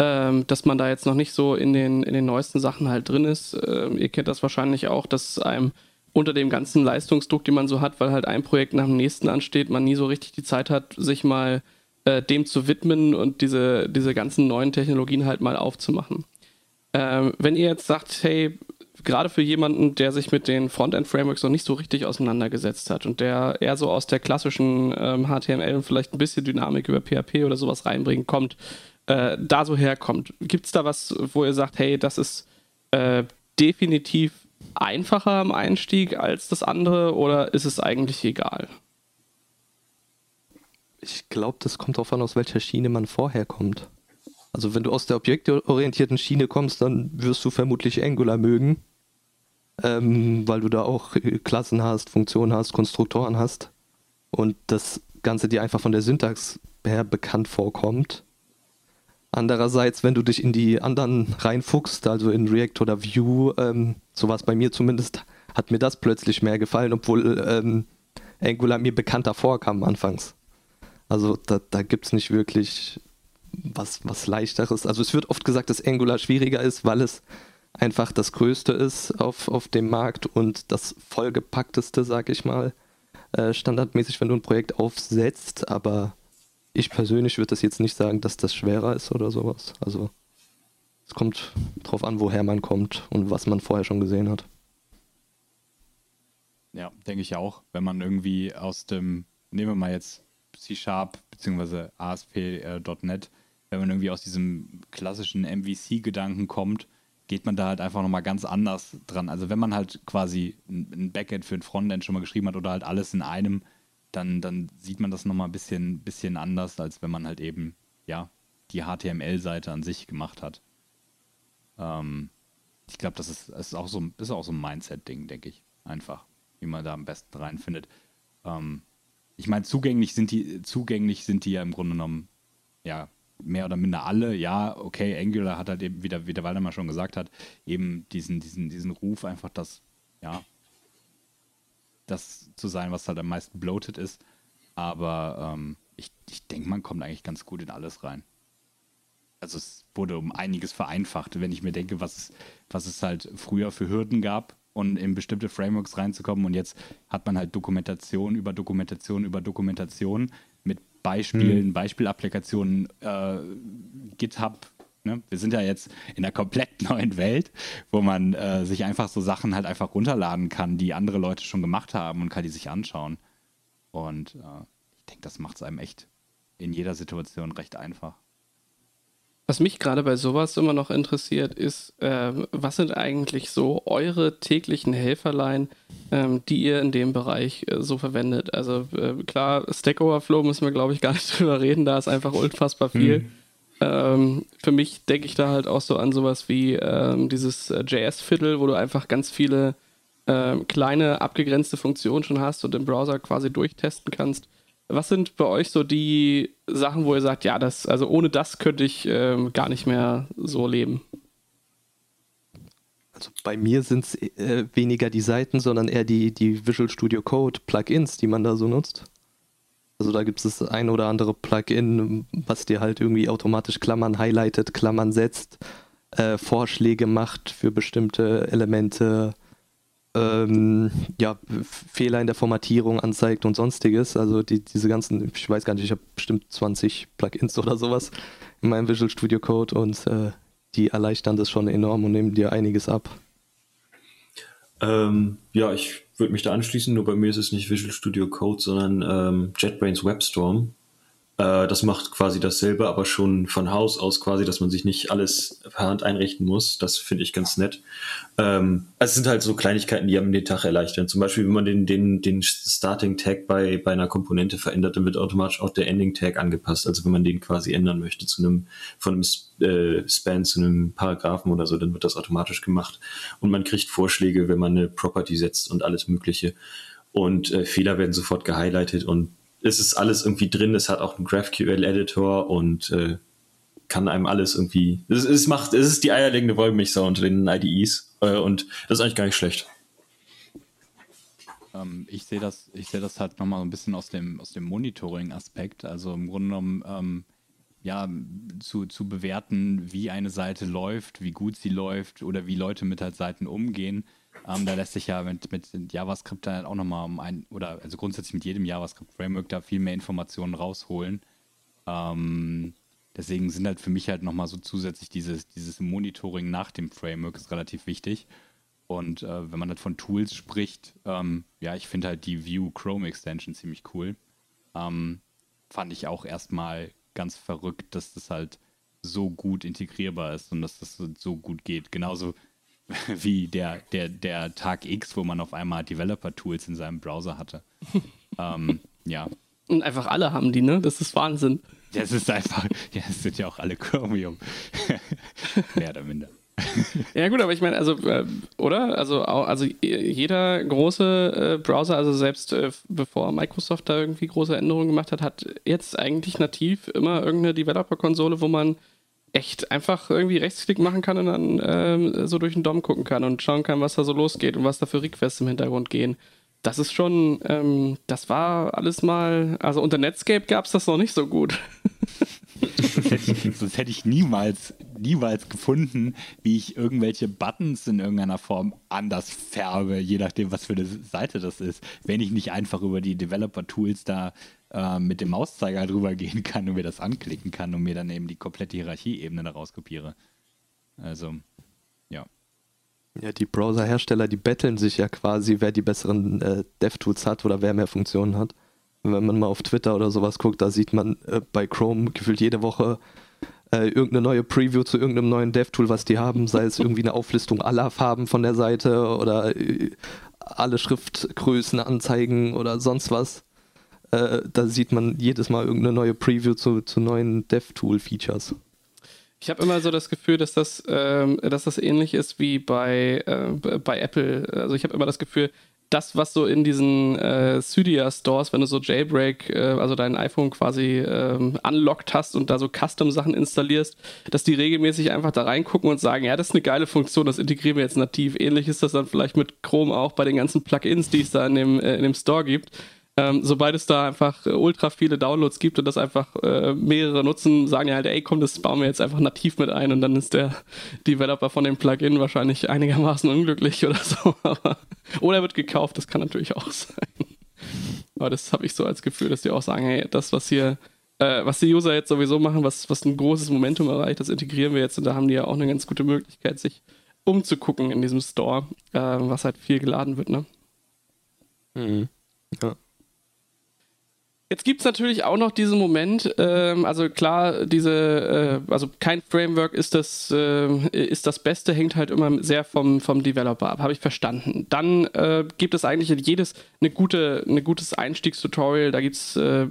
ähm, dass man da jetzt noch nicht so in den, in den neuesten Sachen halt drin ist. Ähm, ihr kennt das wahrscheinlich auch, dass einem unter dem ganzen Leistungsdruck, den man so hat, weil halt ein Projekt nach dem nächsten ansteht, man nie so richtig die Zeit hat, sich mal äh, dem zu widmen und diese, diese ganzen neuen Technologien halt mal aufzumachen. Ähm, wenn ihr jetzt sagt, hey, gerade für jemanden, der sich mit den Frontend-Frameworks noch nicht so richtig auseinandergesetzt hat und der eher so aus der klassischen ähm, HTML und vielleicht ein bisschen Dynamik über PHP oder sowas reinbringen kommt, äh, da so herkommt. Gibt es da was, wo ihr sagt, hey, das ist äh, definitiv einfacher am Einstieg als das andere oder ist es eigentlich egal? Ich glaube, das kommt darauf an, aus welcher Schiene man vorher kommt. Also wenn du aus der objektorientierten Schiene kommst, dann wirst du vermutlich Angular mögen, ähm, weil du da auch [LAUGHS] Klassen hast, Funktionen hast, Konstruktoren hast und das Ganze dir einfach von der Syntax her bekannt vorkommt. Andererseits, wenn du dich in die anderen reinfuchst, also in React oder Vue, ähm, so war es bei mir zumindest, hat mir das plötzlich mehr gefallen, obwohl ähm, Angular mir bekannter vorkam anfangs. Also da, da gibt es nicht wirklich was, was leichteres. Also es wird oft gesagt, dass Angular schwieriger ist, weil es einfach das Größte ist auf, auf dem Markt und das vollgepackteste, sag ich mal, äh, standardmäßig, wenn du ein Projekt aufsetzt. Aber ich persönlich würde das jetzt nicht sagen, dass das schwerer ist oder sowas. Also es kommt drauf an, woher man kommt und was man vorher schon gesehen hat. Ja, denke ich auch. Wenn man irgendwie aus dem, nehmen wir mal jetzt C-Sharp bzw. ASP.NET, äh, wenn man irgendwie aus diesem klassischen MVC-Gedanken kommt, geht man da halt einfach nochmal ganz anders dran. Also wenn man halt quasi ein Backend für ein Frontend schon mal geschrieben hat oder halt alles in einem, dann, dann sieht man das nochmal ein bisschen, bisschen anders, als wenn man halt eben, ja, die HTML-Seite an sich gemacht hat. Ähm, ich glaube, das ist, ist, auch so, ist auch so ein Mindset-Ding, denke ich. Einfach, wie man da am besten reinfindet. Ähm, ich meine, zugänglich sind die, zugänglich sind die ja im Grunde genommen, ja, mehr oder minder alle. Ja, okay, Angular hat halt eben, wie der, wie der Waldemar schon gesagt hat, eben diesen, diesen, diesen Ruf, einfach das, ja, das zu sein, was halt am meisten bloated ist. Aber ähm, ich, ich denke, man kommt eigentlich ganz gut in alles rein. Also es wurde um einiges vereinfacht, wenn ich mir denke, was, was es halt früher für Hürden gab, und in bestimmte Frameworks reinzukommen. Und jetzt hat man halt Dokumentation über Dokumentation über Dokumentation Beispielen, hm. Beispielapplikationen, äh, GitHub. Ne? Wir sind ja jetzt in einer komplett [LAUGHS] neuen Welt, wo man äh, sich einfach so Sachen halt einfach runterladen kann, die andere Leute schon gemacht haben und kann die sich anschauen. Und äh, ich denke, das macht es einem echt in jeder Situation recht einfach. Was mich gerade bei sowas immer noch interessiert, ist, äh, was sind eigentlich so eure täglichen Helferlein, ähm, die ihr in dem Bereich äh, so verwendet? Also äh, klar, Stack Overflow müssen wir, glaube ich, [LAUGHS] gar nicht drüber reden, da ist einfach unfassbar viel. Hm. Ähm, für mich denke ich da halt auch so an sowas wie ähm, dieses äh, JS-Fiddle, wo du einfach ganz viele ähm, kleine abgegrenzte Funktionen schon hast und im Browser quasi durchtesten kannst. Was sind bei euch so die Sachen, wo ihr sagt, ja, das, also ohne das könnte ich ähm, gar nicht mehr so leben? Also bei mir sind es äh, weniger die Seiten, sondern eher die, die Visual Studio Code Plugins, die man da so nutzt. Also da gibt es das ein oder andere Plugin, was dir halt irgendwie automatisch Klammern highlightet, Klammern setzt, äh, Vorschläge macht für bestimmte Elemente, ähm, ja, Fehler in der Formatierung anzeigt und sonstiges. Also die, diese ganzen, ich weiß gar nicht, ich habe bestimmt 20 Plugins oder sowas in meinem Visual Studio Code und äh, die erleichtern das schon enorm und nehmen dir einiges ab. Ähm, ja, ich würde mich da anschließen, nur bei mir ist es nicht Visual Studio Code, sondern ähm, JetBrains WebStorm. Äh, das macht quasi dasselbe, aber schon von Haus aus quasi, dass man sich nicht alles per Hand einrichten muss. Das finde ich ganz nett. Ähm, es sind halt so Kleinigkeiten, die einem den Tag erleichtern. Zum Beispiel, wenn man den, den, den Starting Tag bei, bei einer Komponente verändert, dann wird automatisch auch der Ending Tag angepasst. Also wenn man den quasi ändern möchte zu einem, von einem äh, Span zu einem Paragraphen oder so, dann wird das automatisch gemacht. Und man kriegt Vorschläge, wenn man eine Property setzt und alles Mögliche. Und äh, Fehler werden sofort gehighlightet und es ist alles irgendwie drin. Es hat auch einen GraphQL-Editor und äh, kann einem alles irgendwie. Es, es, macht, es ist die eierlegende Wollmilchsau unter den IDEs äh, und das ist eigentlich gar nicht schlecht. Ähm, ich sehe das, ich sehe das halt nochmal ein bisschen aus dem, aus dem Monitoring-Aspekt. Also im Grunde genommen, ähm, ja, zu, zu bewerten, wie eine Seite läuft, wie gut sie läuft oder wie Leute mit halt Seiten umgehen. Ähm, da lässt sich ja mit, mit JavaScript dann auch nochmal um ein, oder also grundsätzlich mit jedem JavaScript-Framework da viel mehr Informationen rausholen. Ähm, deswegen sind halt für mich halt nochmal so zusätzlich dieses, dieses Monitoring nach dem Framework ist relativ wichtig. Und äh, wenn man halt von Tools spricht, ähm, ja, ich finde halt die View Chrome Extension ziemlich cool. Ähm, fand ich auch erstmal ganz verrückt, dass das halt so gut integrierbar ist und dass das so gut geht. Genauso [LAUGHS] wie der, der, der Tag X, wo man auf einmal Developer-Tools in seinem Browser hatte. [LAUGHS] ähm, ja. Und einfach alle haben die, ne? Das ist Wahnsinn. Das ist einfach, [LAUGHS] ja, es sind ja auch alle Chromium. Mehr oder minder. ja gut, aber ich meine, also, äh, oder? Also, also jeder große äh, Browser, also selbst äh, bevor Microsoft da irgendwie große Änderungen gemacht hat, hat jetzt eigentlich nativ immer irgendeine Developer-Konsole, wo man echt einfach irgendwie Rechtsklick machen kann und dann ähm, so durch den DOM gucken kann und schauen kann, was da so losgeht und was da für Requests im Hintergrund gehen. Das ist schon, ähm, das war alles mal, also unter Netscape gab es das noch nicht so gut. [LAUGHS] das, hätte ich, hätte ich niemals, niemals gefunden, wie ich irgendwelche Buttons in irgendeiner Form anders färbe, je nachdem, was für eine Seite das ist, wenn ich nicht einfach über die Developer-Tools da äh, mit dem Mauszeiger drüber [LAUGHS] gehen kann und mir das anklicken kann und mir dann eben die komplette Hierarchieebene daraus kopiere. Also, ja. Ja, die Browser-Hersteller, die betteln sich ja quasi, wer die besseren äh, DevTools hat oder wer mehr Funktionen hat. Wenn man mal auf Twitter oder sowas guckt, da sieht man äh, bei Chrome gefühlt jede Woche äh, irgendeine neue Preview zu irgendeinem neuen DevTool, was die haben, sei es irgendwie eine Auflistung aller Farben von der Seite oder äh, alle Schriftgrößen anzeigen oder sonst was. Äh, da sieht man jedes Mal irgendeine neue Preview zu, zu neuen DevTool-Features. Ich habe immer so das Gefühl, dass das, ähm, dass das ähnlich ist wie bei, äh, bei Apple. Also ich habe immer das Gefühl, das, was so in diesen äh, Cydia Stores, wenn du so Jailbreak, äh, also dein iPhone quasi ähm, unlocked hast und da so Custom-Sachen installierst, dass die regelmäßig einfach da reingucken und sagen, ja, das ist eine geile Funktion, das integrieren wir jetzt nativ. Ähnlich ist das dann vielleicht mit Chrome auch bei den ganzen Plugins, die es da in dem, äh, in dem Store gibt ähm, sobald es da einfach äh, ultra viele Downloads gibt und das einfach äh, mehrere nutzen, sagen ja halt, ey, komm, das bauen wir jetzt einfach nativ mit ein und dann ist der [LAUGHS] Developer von dem Plugin wahrscheinlich einigermaßen unglücklich oder so. [LAUGHS] Oder er wird gekauft, das kann natürlich auch [LAUGHS] sein. Aber das habe ich so als Gefühl, dass die auch sagen, hey, das, was hier, äh, was die User jetzt sowieso machen, was, was ein großes Momentum erreicht, das integrieren wir jetzt und da haben die ja auch eine ganz gute Möglichkeit, sich umzugucken in diesem Store, äh, was halt viel geladen wird, ne? Mhm. Ja. Jetzt gibt es natürlich auch noch diesen Moment, ähm, also klar, diese, äh, also kein Framework ist das, äh, ist das Beste, hängt halt immer sehr vom, vom Developer ab, habe ich verstanden. Dann äh, gibt es eigentlich jedes eine gute, ein gutes Einstiegstutorial, da gibt es äh,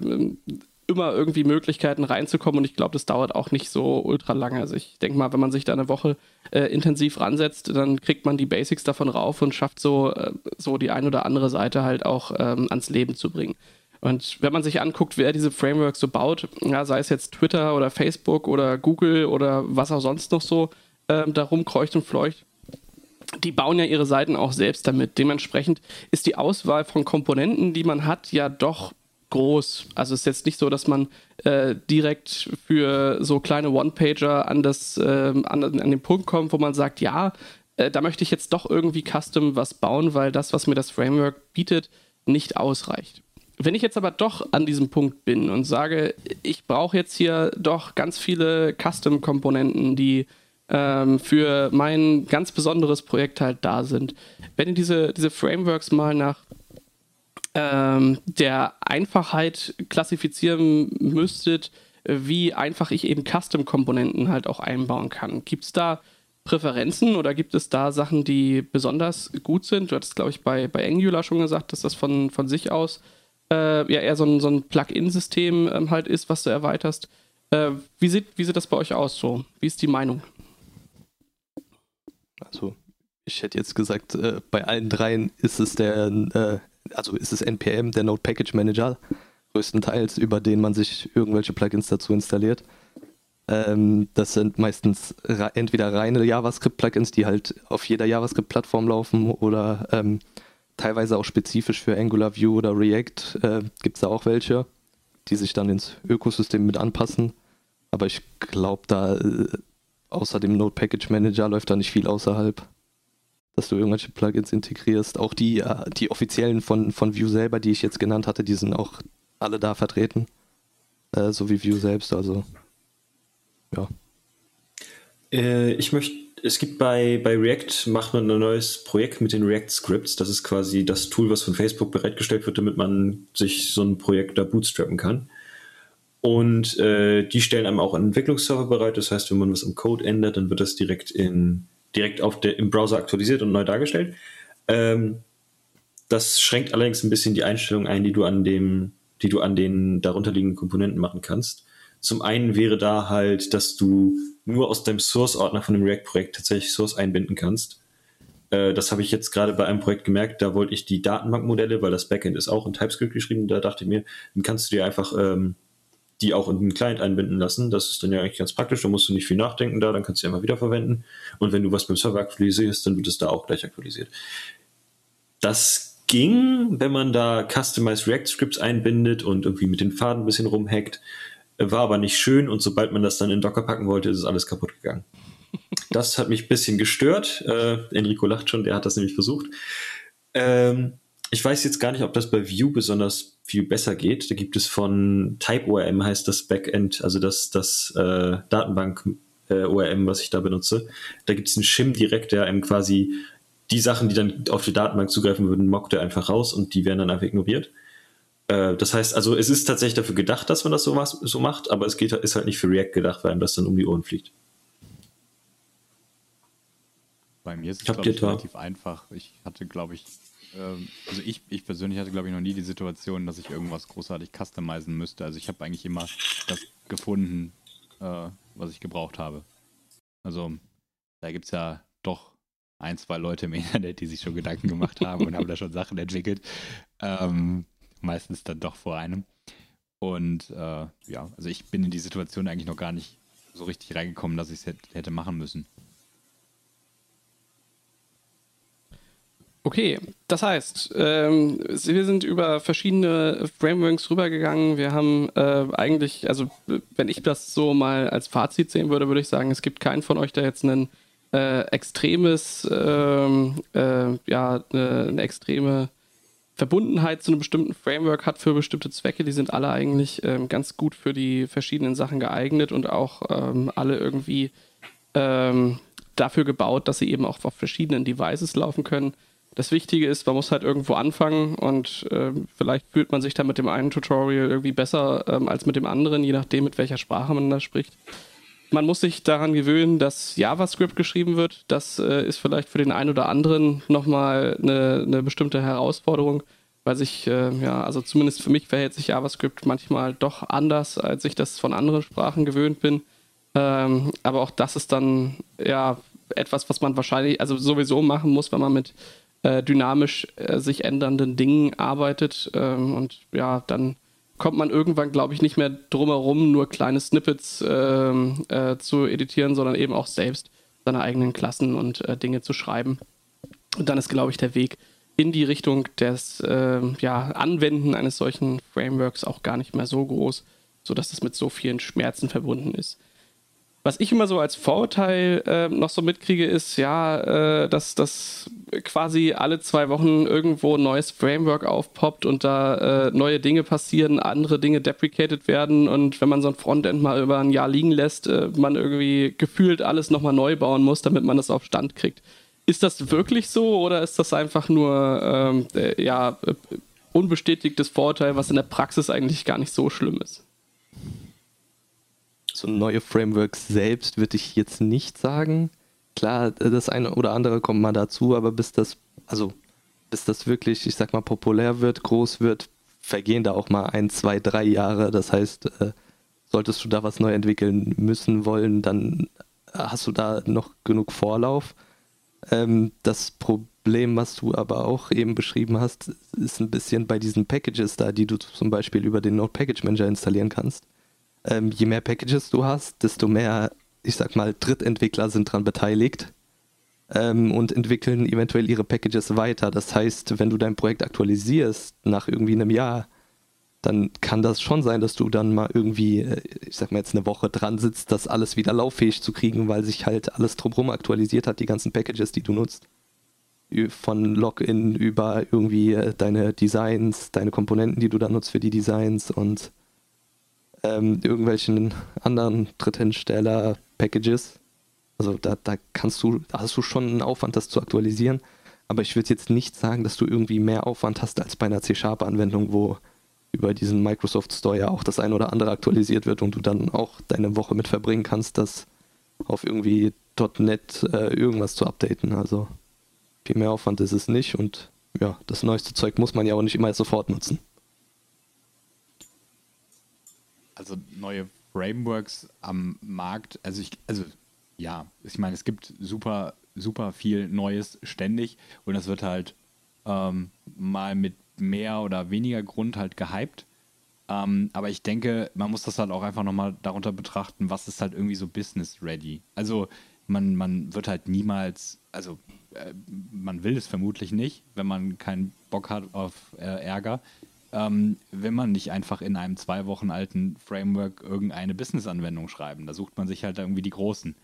immer irgendwie Möglichkeiten reinzukommen und ich glaube, das dauert auch nicht so ultra lange. Also ich denke mal, wenn man sich da eine Woche äh, intensiv ransetzt, dann kriegt man die Basics davon rauf und schafft so, äh, so die ein oder andere Seite halt auch ähm, ans Leben zu bringen. Und wenn man sich anguckt, wer diese Frameworks so baut, ja, sei es jetzt Twitter oder Facebook oder Google oder was auch sonst noch so ähm, darum kreucht und fleucht, die bauen ja ihre Seiten auch selbst damit. Dementsprechend ist die Auswahl von Komponenten, die man hat, ja doch groß. Also es ist jetzt nicht so, dass man äh, direkt für so kleine One-Pager an, äh, an, an den Punkt kommt, wo man sagt, ja, äh, da möchte ich jetzt doch irgendwie custom was bauen, weil das, was mir das Framework bietet, nicht ausreicht. Wenn ich jetzt aber doch an diesem Punkt bin und sage, ich brauche jetzt hier doch ganz viele Custom-Komponenten, die ähm, für mein ganz besonderes Projekt halt da sind. Wenn ihr diese, diese Frameworks mal nach ähm, der Einfachheit klassifizieren müsstet, wie einfach ich eben Custom-Komponenten halt auch einbauen kann. Gibt es da Präferenzen oder gibt es da Sachen, die besonders gut sind? Du hattest, glaube ich, bei, bei Angular schon gesagt, dass das von, von sich aus äh, ja eher so ein, so ein Plugin-System ähm, halt ist, was du erweiterst. Äh, wie, sieht, wie sieht das bei euch aus so? Wie ist die Meinung? Also, ich hätte jetzt gesagt, äh, bei allen dreien ist es der, äh, also ist es NPM, der Node Package Manager, größtenteils, über den man sich irgendwelche Plugins dazu installiert. Ähm, das sind meistens entweder reine JavaScript-Plugins, die halt auf jeder JavaScript-Plattform laufen oder ähm, teilweise auch spezifisch für Angular View oder React äh, gibt es da auch welche, die sich dann ins Ökosystem mit anpassen. Aber ich glaube, da äh, außer dem Node Package Manager läuft da nicht viel außerhalb, dass du irgendwelche Plugins integrierst. Auch die, äh, die offiziellen von, von Vue selber, die ich jetzt genannt hatte, die sind auch alle da vertreten. Äh, so wie Vue selbst, also ja. Äh, ich möchte, es gibt bei, bei React, macht man ein neues Projekt mit den React Scripts. Das ist quasi das Tool, was von Facebook bereitgestellt wird, damit man sich so ein Projekt da bootstrappen kann. Und äh, die stellen einem auch einen Entwicklungsserver bereit. Das heißt, wenn man was im Code ändert, dann wird das direkt in direkt auf der, im Browser aktualisiert und neu dargestellt. Ähm, das schränkt allerdings ein bisschen die Einstellung ein, die du an dem, die du an den darunterliegenden Komponenten machen kannst. Zum einen wäre da halt, dass du nur aus deinem Source-Ordner von dem React-Projekt tatsächlich Source einbinden kannst. Äh, das habe ich jetzt gerade bei einem Projekt gemerkt, da wollte ich die Datenbankmodelle, weil das Backend ist auch in TypeScript geschrieben, da dachte ich mir, dann kannst du dir einfach ähm, die auch in den Client einbinden lassen. Das ist dann ja eigentlich ganz praktisch, da musst du nicht viel nachdenken da, dann kannst du sie einfach wiederverwenden. Und wenn du was beim Server aktualisierst, dann wird es da auch gleich aktualisiert. Das ging, wenn man da Customized React Scripts einbindet und irgendwie mit den Faden ein bisschen rumhackt. War aber nicht schön und sobald man das dann in Docker packen wollte, ist es alles kaputt gegangen. Das hat mich ein bisschen gestört. Äh, Enrico lacht schon, der hat das nämlich versucht. Ähm, ich weiß jetzt gar nicht, ob das bei Vue besonders viel besser geht. Da gibt es von TypeORM heißt das Backend, also das, das äh, Datenbank äh, was ich da benutze. Da gibt es einen Shim direkt, der einem quasi die Sachen, die dann auf die Datenbank zugreifen würden, mockt er einfach raus und die werden dann einfach ignoriert. Äh, das heißt, also es ist tatsächlich dafür gedacht, dass man das so, was, so macht, aber es geht, ist halt nicht für React gedacht, weil einem das dann um die Ohren fliegt. Bei mir ist es glaube ich, relativ einfach. Ich hatte, glaube ich, ähm, also ich, ich persönlich hatte, glaube ich, noch nie die Situation, dass ich irgendwas großartig customizen müsste. Also ich habe eigentlich immer das gefunden, äh, was ich gebraucht habe. Also da gibt es ja doch ein, zwei Leute im Internet, die sich schon Gedanken gemacht haben und haben da schon Sachen entwickelt. Ähm, meistens dann doch vor einem. Und äh, ja, also ich bin in die Situation eigentlich noch gar nicht so richtig reingekommen, dass ich es hätte machen müssen. Okay, das heißt, ähm, wir sind über verschiedene Frameworks rübergegangen. Wir haben äh, eigentlich, also wenn ich das so mal als Fazit sehen würde, würde ich sagen, es gibt keinen von euch, der jetzt ein äh, extremes, ähm, äh, ja, eine, eine extreme Verbundenheit zu einem bestimmten Framework hat für bestimmte Zwecke. Die sind alle eigentlich ähm, ganz gut für die verschiedenen Sachen geeignet und auch ähm, alle irgendwie ähm, dafür gebaut, dass sie eben auch auf verschiedenen Devices laufen können. Das Wichtige ist, man muss halt irgendwo anfangen und äh, vielleicht fühlt man sich dann mit dem einen Tutorial irgendwie besser ähm, als mit dem anderen, je nachdem, mit welcher Sprache man da spricht. Man muss sich daran gewöhnen, dass JavaScript geschrieben wird. Das äh, ist vielleicht für den einen oder anderen nochmal eine, eine bestimmte Herausforderung, weil sich, äh, ja, also zumindest für mich verhält sich JavaScript manchmal doch anders, als ich das von anderen Sprachen gewöhnt bin. Ähm, aber auch das ist dann ja etwas, was man wahrscheinlich, also sowieso machen muss, wenn man mit äh, dynamisch äh, sich ändernden Dingen arbeitet. Ähm, und ja, dann kommt man irgendwann, glaube ich, nicht mehr drumherum, nur kleine Snippets ähm, äh, zu editieren, sondern eben auch selbst seine eigenen Klassen und äh, Dinge zu schreiben. Und dann ist, glaube ich, der Weg in die Richtung des äh, ja, Anwenden eines solchen Frameworks auch gar nicht mehr so groß, sodass es mit so vielen Schmerzen verbunden ist. Was ich immer so als Vorurteil äh, noch so mitkriege, ist ja, äh, dass, dass quasi alle zwei Wochen irgendwo ein neues Framework aufpoppt und da äh, neue Dinge passieren, andere Dinge deprecated werden und wenn man so ein Frontend mal über ein Jahr liegen lässt, äh, man irgendwie gefühlt alles nochmal neu bauen muss, damit man das auf Stand kriegt. Ist das wirklich so oder ist das einfach nur ähm, äh, ja, äh, unbestätigtes Vorurteil, was in der Praxis eigentlich gar nicht so schlimm ist? So neue Frameworks selbst würde ich jetzt nicht sagen. Klar, das eine oder andere kommt mal dazu, aber bis das, also bis das wirklich, ich sag mal, populär wird, groß wird, vergehen da auch mal ein, zwei, drei Jahre. Das heißt, äh, solltest du da was neu entwickeln müssen wollen, dann hast du da noch genug Vorlauf. Ähm, das Problem, was du aber auch eben beschrieben hast, ist ein bisschen bei diesen Packages da, die du zum Beispiel über den Node Package Manager installieren kannst ähm, je mehr Packages du hast, desto mehr, ich sag mal, Drittentwickler sind daran beteiligt ähm, und entwickeln eventuell ihre Packages weiter. Das heißt, wenn du dein Projekt aktualisierst nach irgendwie einem Jahr, dann kann das schon sein, dass du dann mal irgendwie, äh, ich sag mal jetzt eine Woche dran sitzt, das alles wieder lauffähig zu kriegen, weil sich halt alles drumherum aktualisiert hat, die ganzen Packages, die du nutzt. Von Login über irgendwie äh, deine Designs, deine Komponenten, die du da nutzt für die Designs und ähm, irgendwelchen anderen Dritthersteller-Packages. Also da, da kannst du, da hast du schon einen Aufwand, das zu aktualisieren. Aber ich würde jetzt nicht sagen, dass du irgendwie mehr Aufwand hast als bei einer C-Sharp-Anwendung, wo über diesen Microsoft Store ja auch das ein oder andere aktualisiert wird und du dann auch deine Woche mit verbringen kannst, das auf irgendwie .NET äh, irgendwas zu updaten. Also viel mehr Aufwand ist es nicht und ja, das neueste Zeug muss man ja auch nicht immer sofort nutzen. Also neue Frameworks am Markt, also ich, also ja, ich meine, es gibt super, super viel Neues ständig und das wird halt ähm, mal mit mehr oder weniger Grund halt gehypt. Ähm, aber ich denke, man muss das halt auch einfach nochmal darunter betrachten, was ist halt irgendwie so business ready. Also man, man wird halt niemals, also äh, man will es vermutlich nicht, wenn man keinen Bock hat auf äh, Ärger ähm, wenn man nicht einfach in einem zwei Wochen alten Framework irgendeine Business-Anwendung schreiben. Da sucht man sich halt irgendwie die großen.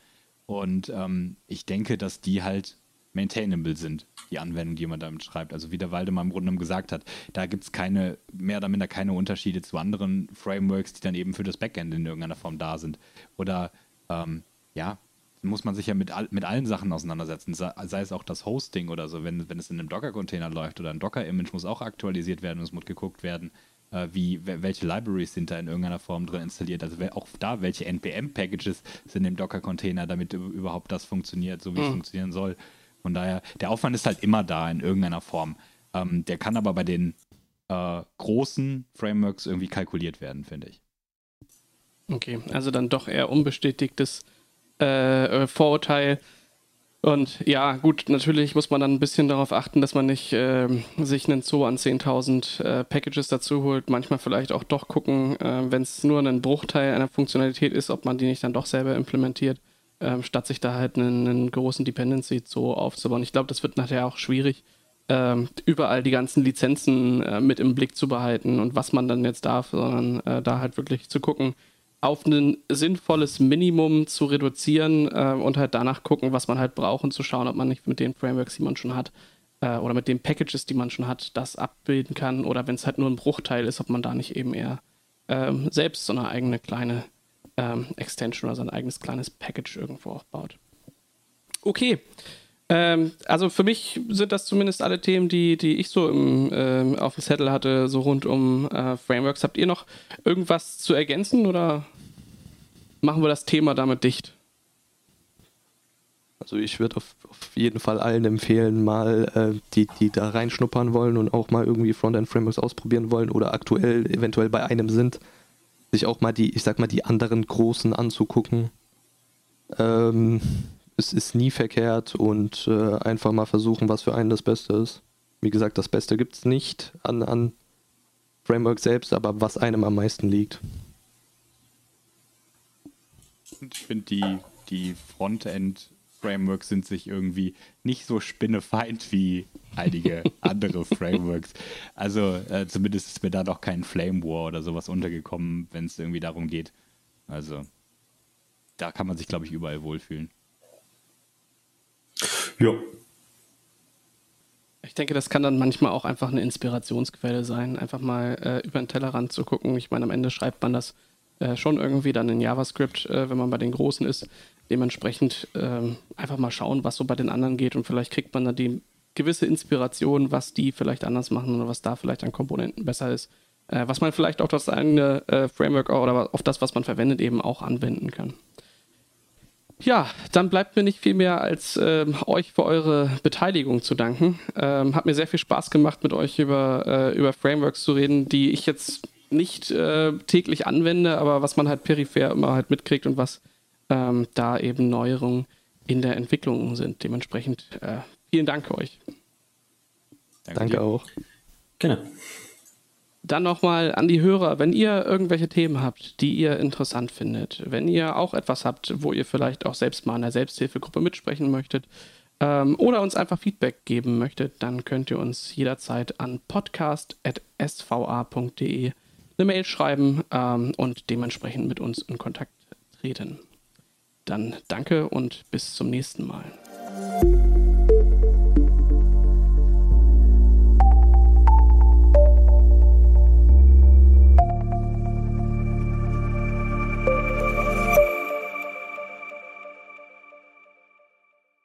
Und ähm, ich denke, dass die halt maintainable sind, die Anwendungen, die man damit schreibt. Also wie der Waldemar im Grunde genommen gesagt hat, da gibt es keine, mehr oder minder keine Unterschiede zu anderen Frameworks, die dann eben für das Backend in irgendeiner Form da sind. Oder ähm, ja, muss man sich ja mit, mit allen Sachen auseinandersetzen, sei, es auch das Hosting oder so, wenn, wenn es in einem Docker-Container läuft oder ein Docker-Image muss auch aktualisiert werden und es muss geguckt werden, äh, wie, welche Libraries sind da in irgendeiner Form drin installiert, also auch da, welche NPM-Packages sind im Docker-Container, damit überhaupt das funktioniert, so wie mhm. es funktionieren soll. Von daher, der Aufwand ist halt immer da in irgendeiner Form. Ähm, der kann aber bei den äh, großen Frameworks irgendwie kalkuliert werden, finde ich. Okay, also dann doch eher unbestätigtes äh, äh, Vorurteil. Und ja, gut, natürlich muss man dann ein bisschen darauf achten, dass man nicht äh, sich einen Zoo an 10.000 äh, Packages dazu holt. Manchmal vielleicht auch doch gucken, äh, wenn es nur ein Bruchteil einer Funktionalität ist, ob man die nicht dann doch selber implementiert, ähm, statt sich da halt einen, einen großen Dependency Zoo aufzubauen. Ich glaube, das wird nachher auch schwierig, ähm, überall die ganzen Lizenzen äh, mit im Blick zu behalten und was man dann jetzt darf, sondern da halt wirklich zu gucken, auf ein sinnvolles Minimum zu reduzieren äh, und halt danach gucken, was man halt braucht und zu schauen, ob man nicht mit den Frameworks, die man schon hat, äh, oder mit den Packages, die man schon hat, das abbilden kann. Oder wenn es halt nur ein Bruchteil ist, ob man da nicht eben eher ähm, selbst so eine eigene kleine ähm, Extension oder so ein eigenes kleines Package irgendwo aufbaut. Okay. Ähm, also für mich sind das zumindest alle Themen, die, die ich so im, ähm, auf dem Zettel hatte, so rund um äh, Frameworks. Habt ihr noch irgendwas zu ergänzen oder machen wir das Thema damit dicht? Also ich würde auf, auf, jeden Fall allen empfehlen, mal äh, die, die da reinschnuppern wollen und auch mal irgendwie Frontend-Frameworks ausprobieren wollen oder aktuell eventuell bei einem sind, sich auch mal die, ich sag mal, die anderen großen anzugucken. Ähm, es ist nie verkehrt und äh, einfach mal versuchen, was für einen das Beste ist. Wie gesagt, das Beste gibt es nicht an, an Framework selbst, aber was einem am meisten liegt. Ich finde, die, die Frontend-Frameworks sind sich irgendwie nicht so spinnefeind wie einige [LAUGHS] andere Frameworks. Also äh, zumindest ist mir da doch kein Flame War oder sowas untergekommen, wenn es irgendwie darum geht. Also da kann man sich, glaube ich, überall wohlfühlen. Ja. Ich denke, das kann dann manchmal auch einfach eine Inspirationsquelle sein, einfach mal äh, über den Tellerrand zu gucken. Ich meine, am Ende schreibt man das äh, schon irgendwie dann in JavaScript, äh, wenn man bei den Großen ist. Dementsprechend ähm, einfach mal schauen, was so bei den anderen geht und vielleicht kriegt man dann die gewisse Inspiration, was die vielleicht anders machen oder was da vielleicht an Komponenten besser ist, äh, was man vielleicht auch das eigene äh, Framework oder auf das, was man verwendet, eben auch anwenden kann. Ja, dann bleibt mir nicht viel mehr, als ähm, euch für eure Beteiligung zu danken. Ähm, hat mir sehr viel Spaß gemacht, mit euch über, äh, über Frameworks zu reden, die ich jetzt nicht äh, täglich anwende, aber was man halt peripher immer halt mitkriegt und was ähm, da eben Neuerungen in der Entwicklung sind. Dementsprechend äh, vielen Dank euch. Danke, Danke auch. Gerne. Dann nochmal an die Hörer, wenn ihr irgendwelche Themen habt, die ihr interessant findet, wenn ihr auch etwas habt, wo ihr vielleicht auch selbst mal in der Selbsthilfegruppe mitsprechen möchtet ähm, oder uns einfach Feedback geben möchtet, dann könnt ihr uns jederzeit an podcast.sva.de eine Mail schreiben ähm, und dementsprechend mit uns in Kontakt treten. Dann danke und bis zum nächsten Mal.